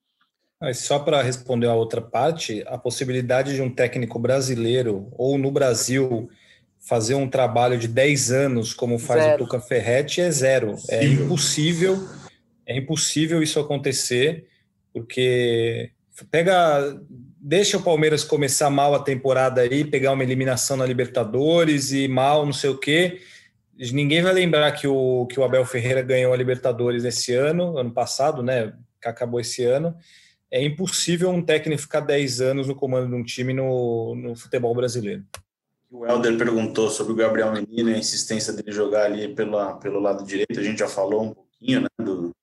Mas só para responder a outra parte, a possibilidade de um técnico brasileiro ou no Brasil fazer um trabalho de 10 anos, como faz zero. o Tuca Ferretti, é zero. É impossível é impossível isso acontecer, porque pega, deixa o Palmeiras começar mal a temporada aí, pegar uma eliminação na Libertadores e mal, não sei o quê. Ninguém vai lembrar que o, que o Abel Ferreira ganhou a Libertadores esse ano, ano passado, né? Que acabou esse ano. É impossível um técnico ficar 10 anos no comando de um time no, no futebol brasileiro. O Helder perguntou sobre o Gabriel Menino e a insistência dele jogar ali pela, pelo lado direito. A gente já falou um pouquinho, né?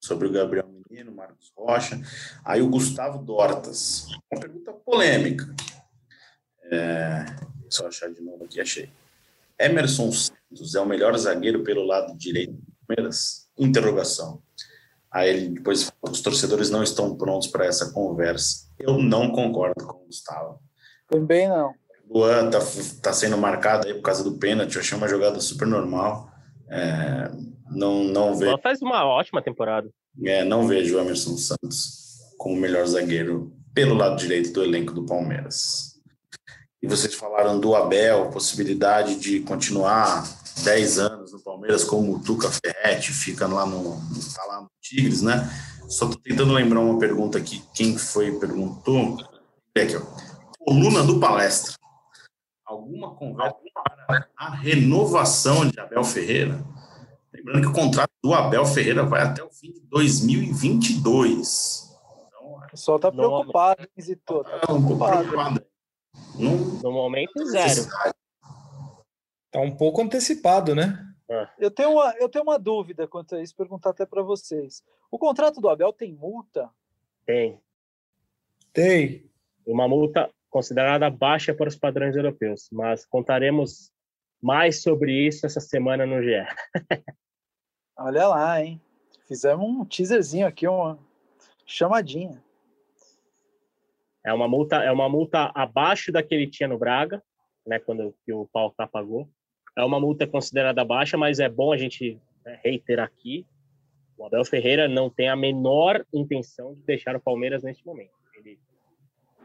Sobre o Gabriel Menino, Marcos Rocha. Aí o Gustavo Dortas. Uma pergunta polêmica. É, só achar de novo aqui, achei. Emerson Santos é o melhor zagueiro pelo lado direito do Palmeiras? Interrogação. Aí ele depois fala, os torcedores não estão prontos para essa conversa. Eu não concordo com o Gustavo. Também não. Luan tá, tá sendo marcado aí por causa do pênalti, eu achei uma jogada super normal. É, não, não vejo. Ela faz uma ótima temporada. É, não vejo o Emerson Santos como o melhor zagueiro pelo lado direito do elenco do Palmeiras. E vocês falaram do Abel, possibilidade de continuar 10 anos no Palmeiras, como o Tuca Ferretti fica lá no, tá lá no Tigres, né? Só tô tentando lembrar uma pergunta aqui. Quem foi perguntou? Aqui, ó. Coluna do palestra. Alguma conversa para a renovação de Abel Ferreira? Lembrando que o contrato do Abel Ferreira vai até o fim de 2022. Então, o pessoal está preocupado, hein, Zito? Tá preocupado. preocupado. No momento, zero. Está um pouco antecipado, né? É. Eu, tenho uma, eu tenho uma dúvida quanto a isso, perguntar até para vocês. O contrato do Abel tem multa? Tem. Tem. Uma multa considerada baixa para os padrões europeus, mas contaremos mais sobre isso essa semana no GE. [laughs] Olha lá, hein? Fizemos um teaserzinho aqui, uma chamadinha. É uma multa, é uma multa abaixo da que ele tinha no Braga, né, quando que o Pauta pagou. É uma multa considerada baixa, mas é bom a gente né, reiterar aqui. O Abel Ferreira não tem a menor intenção de deixar o Palmeiras neste momento. Ele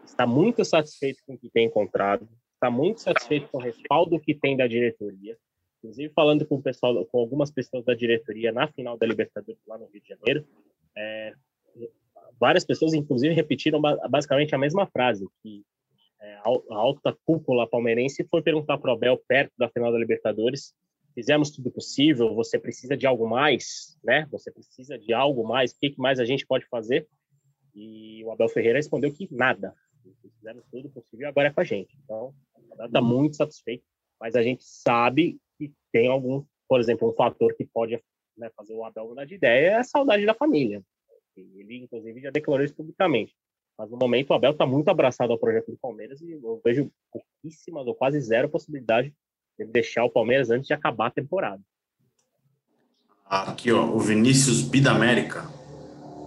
está muito satisfeito com o que tem encontrado, está muito satisfeito com o respaldo que tem da diretoria inclusive falando com o pessoal, com algumas pessoas da diretoria na final da Libertadores lá no Rio de Janeiro, é, várias pessoas, inclusive, repetiram basicamente a mesma frase, que é, a alta cúpula palmeirense foi perguntar para o Abel perto da final da Libertadores, fizemos tudo possível, você precisa de algo mais, né? Você precisa de algo mais, o que mais a gente pode fazer? E o Abel Ferreira respondeu que nada, fizemos tudo possível agora é com a gente. Então, está muito satisfeito, mas a gente sabe que tem algum, por exemplo, um fator que pode né, fazer o Abel mudar de ideia é a saudade da família. Ele, inclusive, já declarou isso publicamente. Mas no momento o Abel está muito abraçado ao projeto do Palmeiras e eu vejo pouquíssimas ou quase zero possibilidade de deixar o Palmeiras antes de acabar a temporada. Aqui, ó, o Vinícius Bidamérica.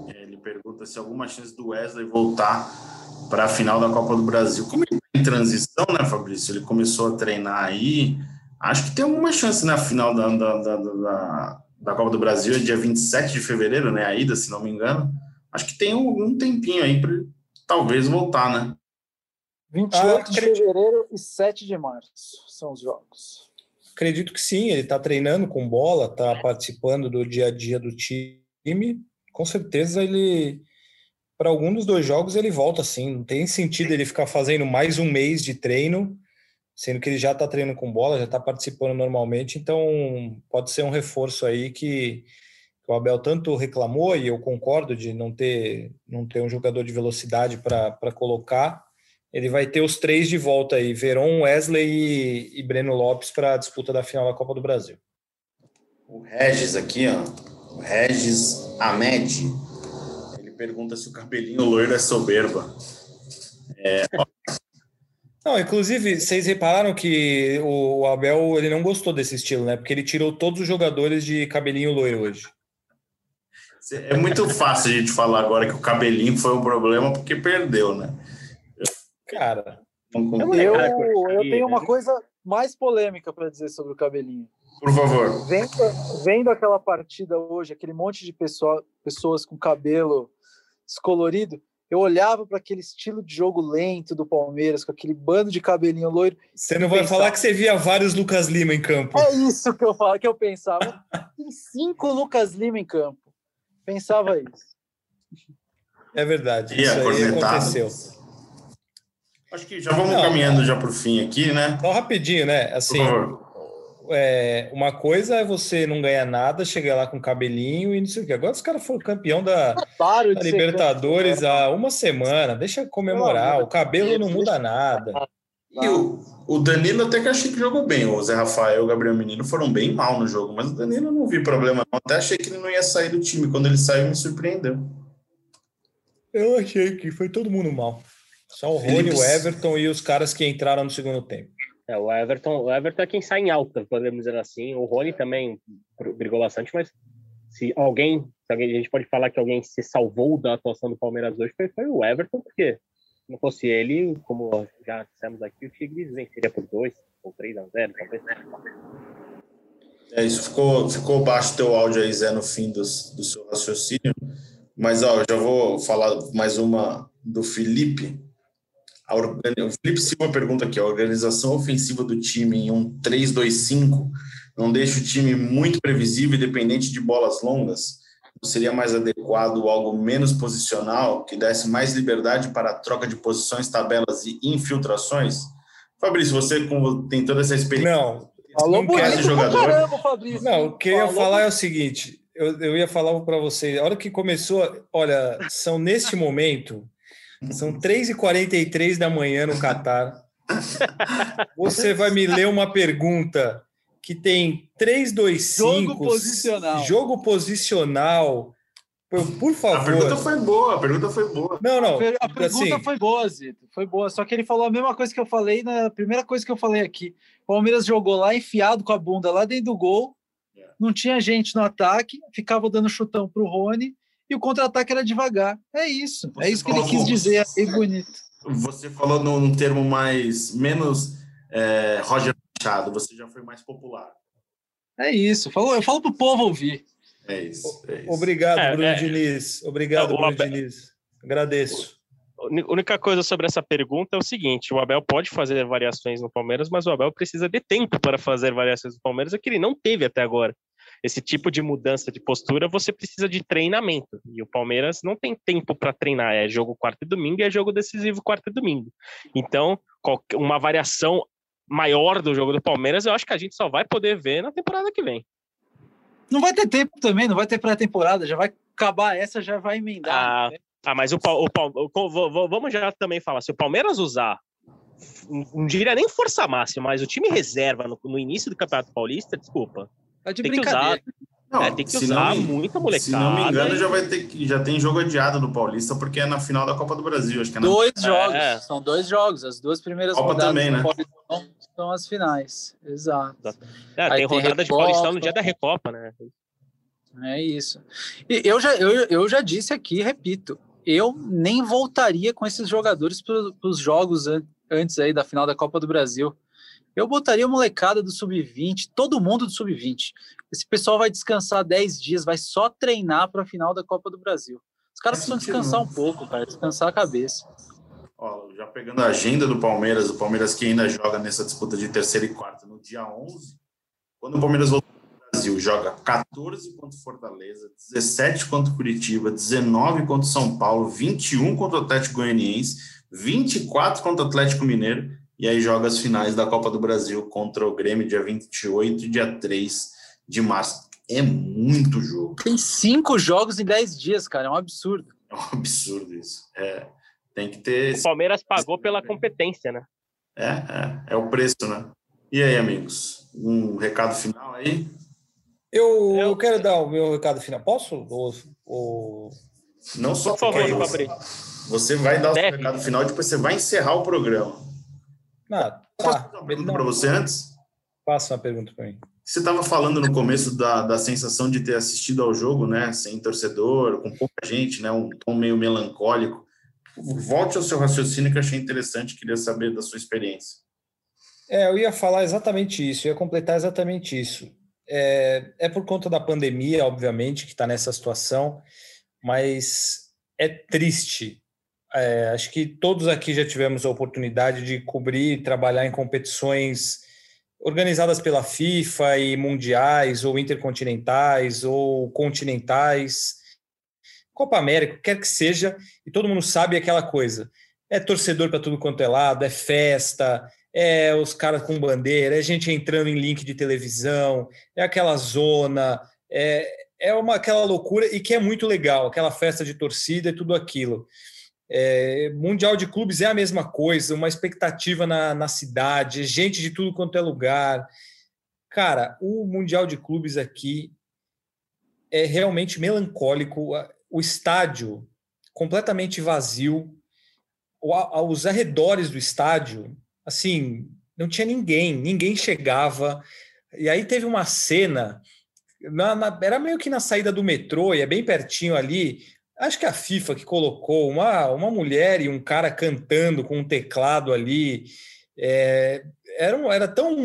Ele pergunta se alguma chance do Wesley voltar para a final da Copa do Brasil. Como ele está em transição, né, Fabrício? Ele começou a treinar aí, Acho que tem alguma chance na final da, da, da, da, da Copa do Brasil, dia 27 de fevereiro, né? A ida, se não me engano. Acho que tem um, um tempinho aí para talvez voltar, né? 28 ah, de fevereiro e 7 de março são os jogos. Acredito que sim, ele está treinando com bola, está participando do dia a dia do time. Com certeza ele, para algum dos dois jogos, ele volta sim. Não tem sentido ele ficar fazendo mais um mês de treino, sendo que ele já está treinando com bola, já está participando normalmente. Então pode ser um reforço aí que, que o Abel tanto reclamou, e eu concordo de não ter, não ter um jogador de velocidade para colocar ele vai ter os três de volta aí, Veron, Wesley e, e Breno Lopes para a disputa da final da Copa do Brasil. O Regis aqui, ó, o Regis Ahmed, ele pergunta se o cabelinho loiro é soberba. É, não, inclusive, vocês repararam que o Abel ele não gostou desse estilo, né? Porque ele tirou todos os jogadores de cabelinho loiro hoje. É muito fácil a gente falar agora que o cabelinho foi um problema porque perdeu, né? Cara, eu, eu tenho uma coisa mais polêmica para dizer sobre o cabelinho. Por favor. Vendo, vendo aquela partida hoje, aquele monte de pessoa, pessoas com cabelo descolorido, eu olhava para aquele estilo de jogo lento do Palmeiras, com aquele bando de cabelinho loiro. Você não vai pensava, falar que você via vários Lucas Lima em campo. É isso que eu falo, que eu pensava. [laughs] Tem cinco Lucas Lima em campo. Pensava isso. É verdade. E isso aí aconteceu. Acho que já vamos não, caminhando já para o fim aqui, né? Só rapidinho, né? Assim, é, uma coisa é você não ganhar nada, chegar lá com cabelinho e não sei o que. Agora os caras foram campeão da, da Libertadores há uma semana. Deixa comemorar. O cabelo não muda nada. E o, o Danilo até que achei que jogou bem. O Zé Rafael e o Gabriel Menino foram bem mal no jogo, mas o Danilo não vi problema. Não. Até achei que ele não ia sair do time. Quando ele saiu, me surpreendeu. Eu achei que foi todo mundo mal. Só o Rony, o Everton e os caras que entraram no segundo tempo. É, o Everton, o Everton é quem sai em alta, podemos dizer assim. O Rony também brigou bastante, mas se alguém, se alguém, a gente pode falar que alguém se salvou da atuação do Palmeiras hoje foi, foi o Everton, porque se não fosse ele, como já dissemos aqui, o Tigres venceria por 2 ou 3 a 0, talvez. É, isso ficou, ficou baixo teu áudio aí, Zé, no fim do, do seu raciocínio. Mas, ó, eu já vou falar mais uma do Felipe. O Felipe Silva pergunta aqui: a organização ofensiva do time em um 3-2-5 não deixa o time muito previsível e dependente de bolas longas? Não seria mais adequado algo menos posicional, que desse mais liberdade para a troca de posições, tabelas e infiltrações? Fabrício, você tem toda essa experiência. Não, Falou não quer jogador. Caramba, Fabrício. Não, o que eu ia falar é o seguinte: eu, eu ia falar para você, a hora que começou, olha, são neste momento são 3h43 da manhã no Catar. Você vai me ler uma pergunta que tem 3, 2, 5. Jogo posicional. Jogo posicional. Por, favor. A pergunta foi boa, a pergunta foi boa. Não, não. A pergunta assim, foi boa, Zito. Foi boa. Só que ele falou a mesma coisa que eu falei na primeira coisa que eu falei aqui. O Palmeiras jogou lá enfiado com a bunda lá dentro do gol. Não tinha gente no ataque, ficava dando chutão pro Rony e o contra-ataque era devagar. É isso. Você é isso que ele quis dizer. É bonito. Você falou num termo mais menos é, Roger Machado, você já foi mais popular. É isso. Falou, eu falo pro povo ouvir. É isso. É isso. Obrigado, é, Bruno é, Diniz. Obrigado, Bruno Abel, Diniz. Agradeço. A única coisa sobre essa pergunta é o seguinte: o Abel pode fazer variações no Palmeiras, mas o Abel precisa de tempo para fazer variações no Palmeiras, é que ele não teve até agora esse tipo de mudança de postura, você precisa de treinamento. E o Palmeiras não tem tempo para treinar. É jogo quarto e domingo e é jogo decisivo quarto e domingo. Então, uma variação maior do jogo do Palmeiras, eu acho que a gente só vai poder ver na temporada que vem. Não vai ter tempo também, não vai ter pré-temporada, já vai acabar essa, já vai emendar. Ah, né? ah mas o, o, o, vamos já também falar, se o Palmeiras usar não diria nem força máxima, mas o time reserva no, no início do Campeonato Paulista, desculpa, Tá de tem brincadeira. Que usar, não, é, tem que usar muita molecada. Se não me engano, já vai ter que já tem jogo adiado no Paulista, porque é na final da Copa do Brasil. Acho que é na... Dois jogos, é. são dois jogos. As duas primeiras Copa rodadas também, né? Paulistão são as finais. Exato. É, tem rodada tem de Paulistão no dia da Recopa, né? É isso. E eu já, eu, eu já disse aqui, repito, eu nem voltaria com esses jogadores para os jogos antes aí da final da Copa do Brasil. Eu botaria a molecada do sub-20, todo mundo do sub-20. Esse pessoal vai descansar 10 dias, vai só treinar para a final da Copa do Brasil. Os caras precisam descansar um pouco, cara, descansar a cabeça. Ó, já pegando a agenda do Palmeiras, o Palmeiras que ainda joga nessa disputa de terceira e quarta no dia 11, quando o Palmeiras voltar ao Brasil, joga 14 contra Fortaleza, 17 contra Curitiba, 19 contra São Paulo, 21 contra o Atlético Goianiense, 24 contra o Atlético Mineiro, e aí joga as finais da Copa do Brasil contra o Grêmio dia 28 e dia 3 de março. É muito jogo. Tem cinco jogos em 10 dias, cara, é um absurdo. [laughs] É um absurdo isso. É, tem que ter. O Palmeiras pagou pela competência, né? É, é, é o preço, né? E aí, amigos? Um recado final aí? Eu, eu quero dar o meu recado final. Posso? Ou, ou... Não só Por favor, Fabrício. Você vai dar o seu recado final e depois você vai encerrar o programa. Ah, Posso tá. fazer uma pergunta para você antes? Faça uma pergunta para mim. Você estava falando no começo da, da sensação de ter assistido ao jogo, né? Sem torcedor, com pouca gente, né? Um tom meio melancólico. Volte ao seu raciocínio que achei interessante, queria saber da sua experiência. É, eu ia falar exatamente isso, ia completar exatamente isso. É, é por conta da pandemia, obviamente, que está nessa situação, mas é triste. É, acho que todos aqui já tivemos a oportunidade de cobrir e trabalhar em competições organizadas pela FIFA e mundiais, ou intercontinentais, ou continentais, Copa América, quer que seja, e todo mundo sabe aquela coisa. É torcedor para tudo quanto é lado, é festa, é os caras com bandeira, é gente entrando em link de televisão, é aquela zona, é, é uma, aquela loucura e que é muito legal, aquela festa de torcida e tudo aquilo. É, mundial de clubes é a mesma coisa, uma expectativa na, na cidade, gente de tudo quanto é lugar. Cara, o Mundial de Clubes aqui é realmente melancólico. O estádio completamente vazio, os arredores do estádio, assim, não tinha ninguém, ninguém chegava. E aí teve uma cena, na, na, era meio que na saída do metrô, e é bem pertinho ali. Acho que a FIFA que colocou uma, uma mulher e um cara cantando com um teclado ali. É, era, era tão.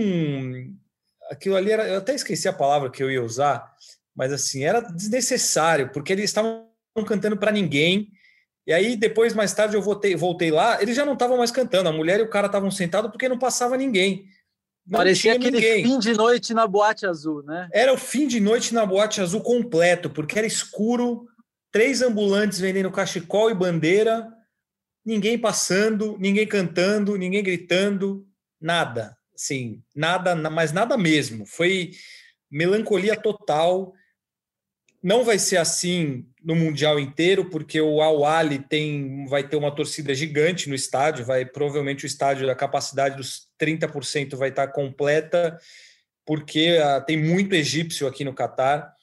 Aquilo ali era. Eu até esqueci a palavra que eu ia usar, mas assim, era desnecessário, porque eles estavam cantando para ninguém. E aí, depois, mais tarde, eu voltei, voltei lá, eles já não estavam mais cantando. A mulher e o cara estavam sentados porque não passava ninguém. Não Parecia aquele ninguém. fim de noite na boate azul, né? Era o fim de noite na boate azul completo, porque era escuro, três ambulantes vendendo cachecol e bandeira, ninguém passando, ninguém cantando, ninguém gritando, nada. Sim, nada, mas nada mesmo. Foi melancolia total. Não vai ser assim no mundial inteiro, porque o Al Ali tem vai ter uma torcida gigante no estádio, vai provavelmente o estádio a capacidade dos 30% vai estar completa, porque ah, tem muito egípcio aqui no Catar.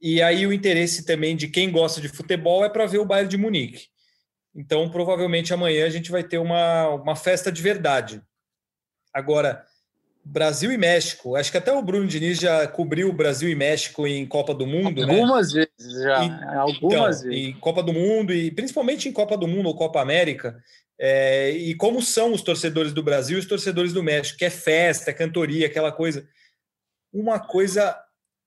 E aí o interesse também de quem gosta de futebol é para ver o Bayern de Munique. Então, provavelmente amanhã a gente vai ter uma, uma festa de verdade. Agora, Brasil e México. Acho que até o Bruno Diniz já cobriu Brasil e México em Copa do Mundo, algumas né? vezes já, E- algumas então, vezes. Em Copa do Mundo e principalmente em Copa do Mundo ou Copa América. É, e como são os torcedores do Brasil e os torcedores do México, que é festa, é cantoria, aquela coisa. Uma coisa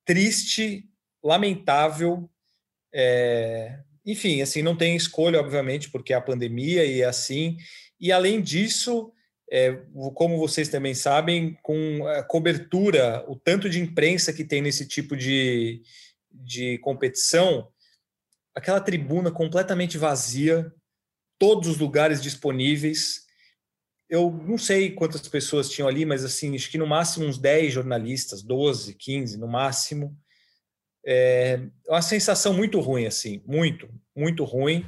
triste, lamentável. é, enfim, assim, não tem escolha, obviamente, porque é a pandemia e é assim. E além disso, é, como vocês também sabem, com a cobertura, o tanto de imprensa que tem nesse tipo de, de competição, aquela tribuna completamente vazia, todos os lugares disponíveis. Eu não sei quantas pessoas tinham ali, mas assim, acho que no máximo uns 10 jornalistas, 12, 15 no máximo. É uma sensação muito ruim, assim, muito, muito ruim.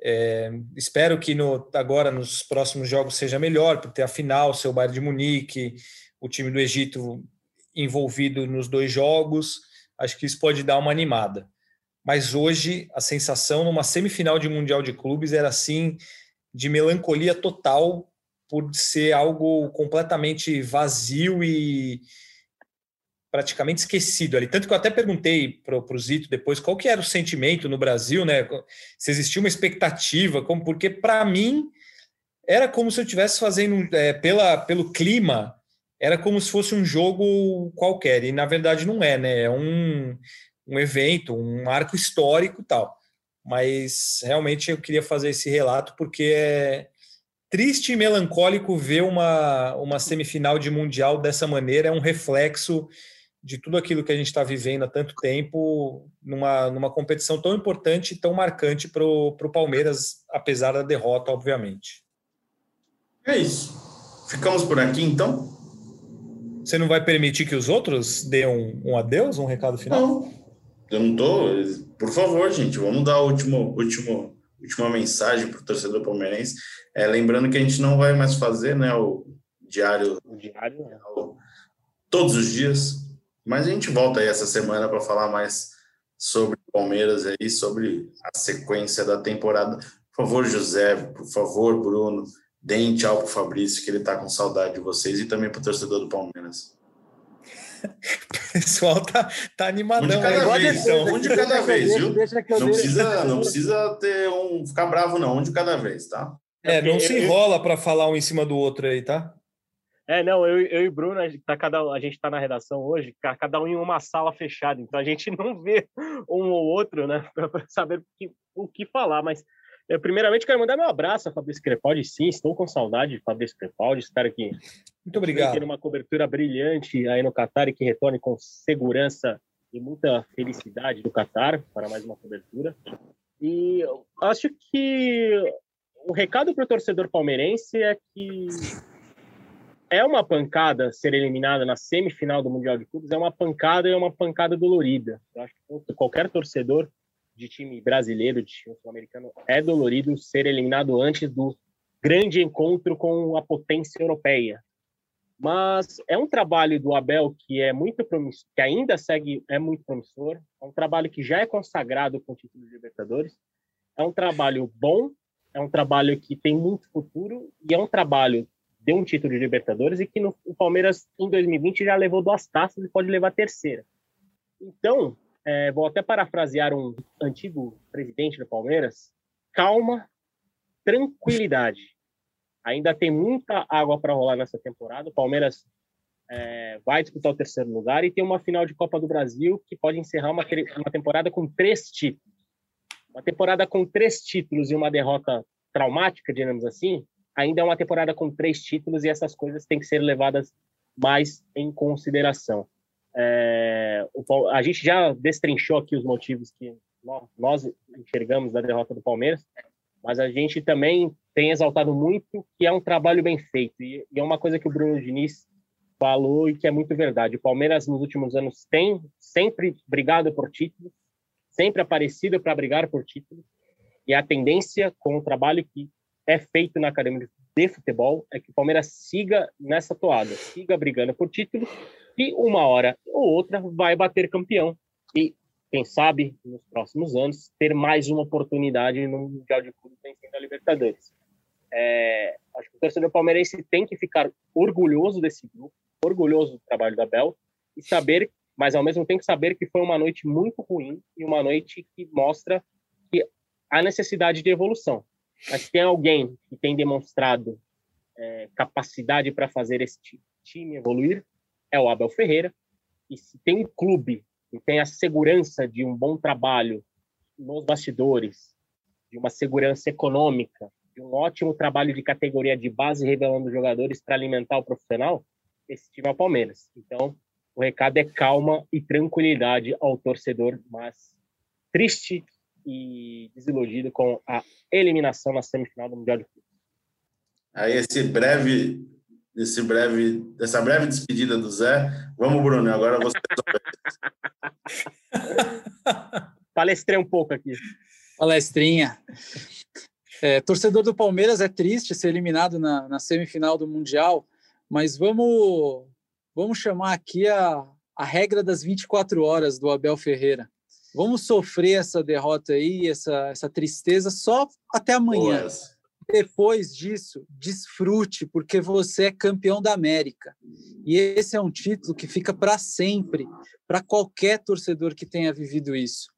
É, espero que no, agora nos próximos jogos seja melhor, por ter a final, seu Bayern de Munique, o time do Egito envolvido nos dois jogos. Acho que isso pode dar uma animada. Mas hoje a sensação numa semifinal de Mundial de Clubes era assim de melancolia total por ser algo completamente vazio e praticamente esquecido ali. Tanto que eu até perguntei para o Zito depois qual que era o sentimento no Brasil, né? Se existia uma expectativa, como porque para mim era como se eu estivesse fazendo é, pela, pelo clima, era como se fosse um jogo qualquer e na verdade não é, né? É um, um evento, um marco histórico tal. Mas realmente eu queria fazer esse relato porque é, triste e melancólico ver uma, uma semifinal de Mundial dessa maneira, é um reflexo de tudo aquilo que a gente está vivendo há tanto tempo, numa, numa competição tão importante e tão marcante para o Palmeiras, apesar da derrota, obviamente. É isso. Ficamos por aqui, então? Você não vai permitir que os outros dêem um, um adeus, um recado final? Não, eu não tô. Por favor, gente, vamos dar a último, último, última mensagem para o torcedor palmeirense. É, lembrando que a gente não vai mais fazer né, o diário, o diário né? todos os dias, mas a gente volta aí essa semana para falar mais sobre o Palmeiras aí, sobre a sequência da temporada. Por favor, José, por favor, Bruno, deem tchau para o Fabrício, que ele está com saudade de vocês, e também para o torcedor do Palmeiras. O [laughs] pessoal tá, tá animadão. Um de cada vez, então. um de cada vez, viu? Não precisa, não precisa ter um, ficar bravo, não. Um de cada vez, tá? É, não se enrola para falar um em cima do outro aí, tá? É, não, eu, eu e Bruno, a gente, tá cada, a gente tá na redação hoje, cada um em uma sala fechada, então a gente [laughs] não vê um ou outro, né, para saber o que, o que falar, mas eu, primeiramente quero mandar meu abraço a Fabrício Crepaldi, sim, estou com saudade de Fabrício Crepaldi, espero que muito obrigado. Tenha uma cobertura brilhante aí no Catar e que retorne com segurança e muita felicidade do Catar para mais uma cobertura. E acho que o recado para o torcedor palmeirense é que é uma pancada ser eliminada na semifinal do Mundial de Clubes, é uma pancada e é uma pancada dolorida. Eu acho que qualquer torcedor de time brasileiro, de time sul-americano, é dolorido ser eliminado antes do grande encontro com a potência europeia. Mas é um trabalho do Abel que é muito promissor, que ainda segue, é muito promissor. É um trabalho que já é consagrado com o título de Libertadores. É um trabalho bom, é um trabalho que tem muito futuro e é um trabalho deu um título de Libertadores e que no, o Palmeiras, em 2020, já levou duas taças e pode levar a terceira. Então, é, vou até parafrasear um antigo presidente do Palmeiras: calma, tranquilidade. Ainda tem muita água para rolar nessa temporada. O Palmeiras é, vai disputar o terceiro lugar e tem uma final de Copa do Brasil que pode encerrar uma, uma temporada com três títulos. Uma temporada com três títulos e uma derrota traumática, digamos assim, ainda é uma temporada com três títulos e essas coisas têm que ser levadas mais em consideração. É, o, a gente já destrinchou aqui os motivos que nós, enxergamos da derrota do Palmeiras, mas a gente também tem exaltado muito que é um trabalho bem feito e, e é uma coisa que o Bruno Diniz falou e que é muito verdade. O Palmeiras nos últimos anos tem sempre brigado por títulos, sempre aparecido para brigar por títulos e a tendência com o trabalho que é feito na academia de futebol é que o Palmeiras siga nessa toada, siga brigando por título e uma hora ou outra vai bater campeão e quem sabe nos próximos anos ter mais uma oportunidade no Mundial de Clubes vencendo a Libertadores. É, acho que o torcedor palmeirense tem que ficar orgulhoso desse grupo, orgulhoso do trabalho da Bel e saber, mas ao mesmo tempo saber que foi uma noite muito ruim e uma noite que mostra que há necessidade de evolução. Mas tem alguém que tem demonstrado é, capacidade para fazer esse time evoluir, é o Abel Ferreira. E se tem um clube que tem a segurança de um bom trabalho nos bastidores, de uma segurança econômica, de um ótimo trabalho de categoria de base revelando jogadores para alimentar o profissional, esse time é o Palmeiras. Então, o recado é calma e tranquilidade ao torcedor, mas triste e desiludido com a eliminação na semifinal do Mundial de Futebol. Aí esse breve, esse breve, essa breve despedida do Zé. Vamos, Bruno, agora você. [laughs] Palestrei um pouco aqui. Palestrinha. É, torcedor do Palmeiras é triste ser eliminado na, na semifinal do Mundial, mas vamos, vamos chamar aqui a, a regra das 24 horas do Abel Ferreira. Vamos sofrer essa derrota aí, essa, essa tristeza só até amanhã. Depois disso, desfrute, porque você é campeão da América. E esse é um título que fica para sempre, para qualquer torcedor que tenha vivido isso.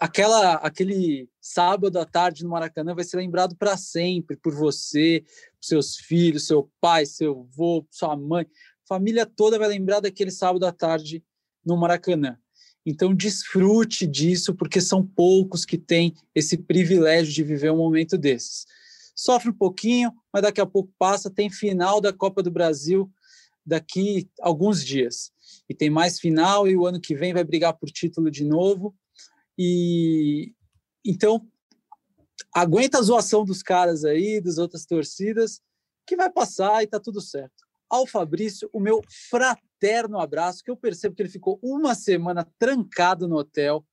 Aquela, aquele sábado à tarde no Maracanã vai ser lembrado para sempre por você, seus filhos, seu pai, seu avô, sua mãe. A família toda vai lembrar daquele sábado à tarde no Maracanã. Então, desfrute disso, porque são poucos que têm esse privilégio de viver um momento desses. sofre um pouquinho, mas daqui a pouco passa. Tem final da Copa do Brasil daqui alguns dias. E tem mais final, e o ano que vem vai brigar por título de novo. E então aguenta a zoação dos caras aí, das outras torcidas, que vai passar e tá tudo certo. Ao Fabrício, o meu fraterno abraço, que eu percebo que ele ficou uma semana trancado no hotel.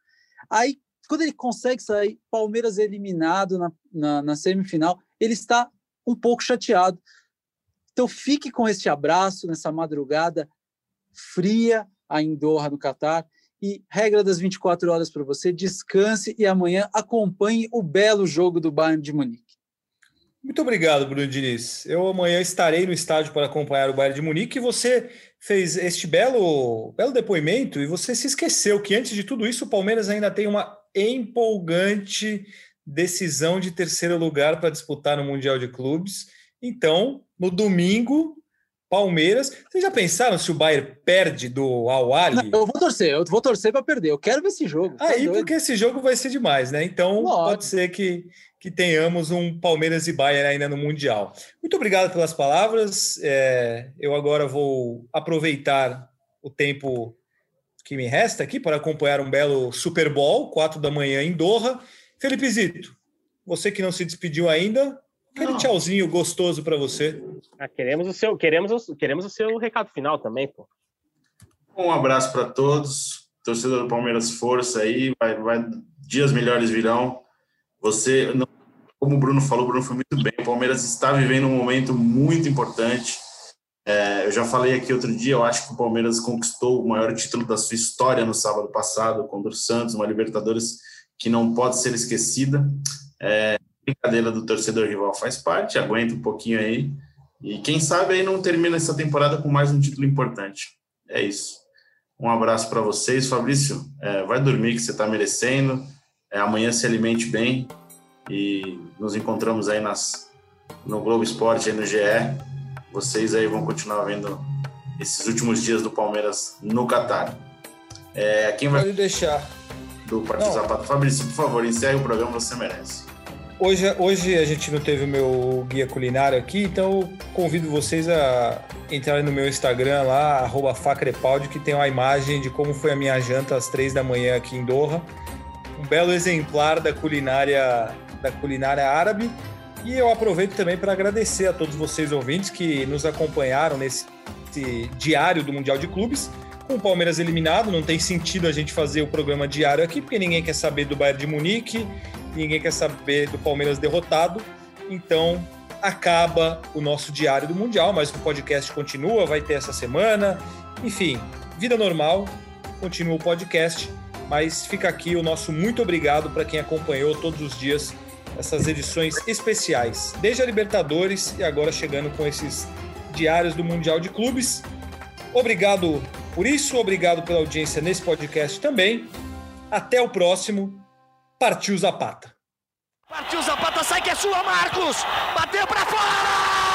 Aí, quando ele consegue sair, Palmeiras eliminado na, na, na semifinal, ele está um pouco chateado. Então, fique com este abraço nessa madrugada fria a Doha, no Catar. E regra das 24 horas para você, descanse e amanhã acompanhe o belo jogo do Bayern de Munique. Muito obrigado, Bruno Diniz. Eu amanhã estarei no estádio para acompanhar o Bayern de Munique e você fez este belo, belo depoimento e você se esqueceu que antes de tudo isso o Palmeiras ainda tem uma empolgante decisão de terceiro lugar para disputar no Mundial de Clubes. Então, no domingo, Palmeiras. Vocês já pensaram se o Bayern perde do Al Eu vou torcer, eu vou torcer para perder. Eu quero ver esse jogo. Tá Aí, porque esse jogo vai ser demais, né? Então, pode ser que, que tenhamos um Palmeiras e Bayern ainda no Mundial. Muito obrigado pelas palavras. É, eu agora vou aproveitar o tempo que me resta aqui para acompanhar um belo Super Bowl, quatro da manhã em Doha. Felipe Zito, você que não se despediu ainda, aquele não. tchauzinho gostoso para você. Ah, queremos o seu, queremos o, queremos o seu recado final também, pô. Um abraço para todos, torcedor do Palmeiras, força aí, vai, vai, dias melhores virão. Você, não, como o Bruno falou, o Bruno foi muito bem. O Palmeiras está vivendo um momento muito importante. É, eu já falei aqui outro dia, eu acho que o Palmeiras conquistou o maior título da sua história no sábado passado contra o Santos, uma Libertadores que não pode ser esquecida. É, brincadeira do torcedor rival faz parte, aguenta um pouquinho aí. E quem sabe aí não termina essa temporada com mais um título importante. É isso. Um abraço para vocês. Fabrício, é, vai dormir que você está merecendo. É, amanhã se alimente bem. E nos encontramos aí nas, no Globo Esporte, aí no GE. Vocês aí vão continuar vendo esses últimos dias do Palmeiras no Catar. É, quem vai... Pode deixar do Partido Zapato. Fabrício, por favor, encerre o programa, você merece. Hoje, hoje a gente não teve o meu guia culinário aqui, então convido vocês a entrarem no meu Instagram lá, facrepaldi, que tem uma imagem de como foi a minha janta às três da manhã aqui em Doha. Um belo exemplar da culinária, da culinária árabe. E eu aproveito também para agradecer a todos vocês ouvintes que nos acompanharam nesse diário do Mundial de Clubes com o Palmeiras eliminado, não tem sentido a gente fazer o programa diário aqui, porque ninguém quer saber do Bayern de Munique, ninguém quer saber do Palmeiras derrotado. Então, acaba o nosso diário do Mundial, mas o podcast continua, vai ter essa semana. Enfim, vida normal, continua o podcast, mas fica aqui o nosso muito obrigado para quem acompanhou todos os dias essas edições especiais, desde a Libertadores e agora chegando com esses diários do Mundial de Clubes. Obrigado por isso, obrigado pela audiência nesse podcast também. Até o próximo. Partiu Zapata. Partiu Zapata, sai que é sua, Marcos! Bateu para fora!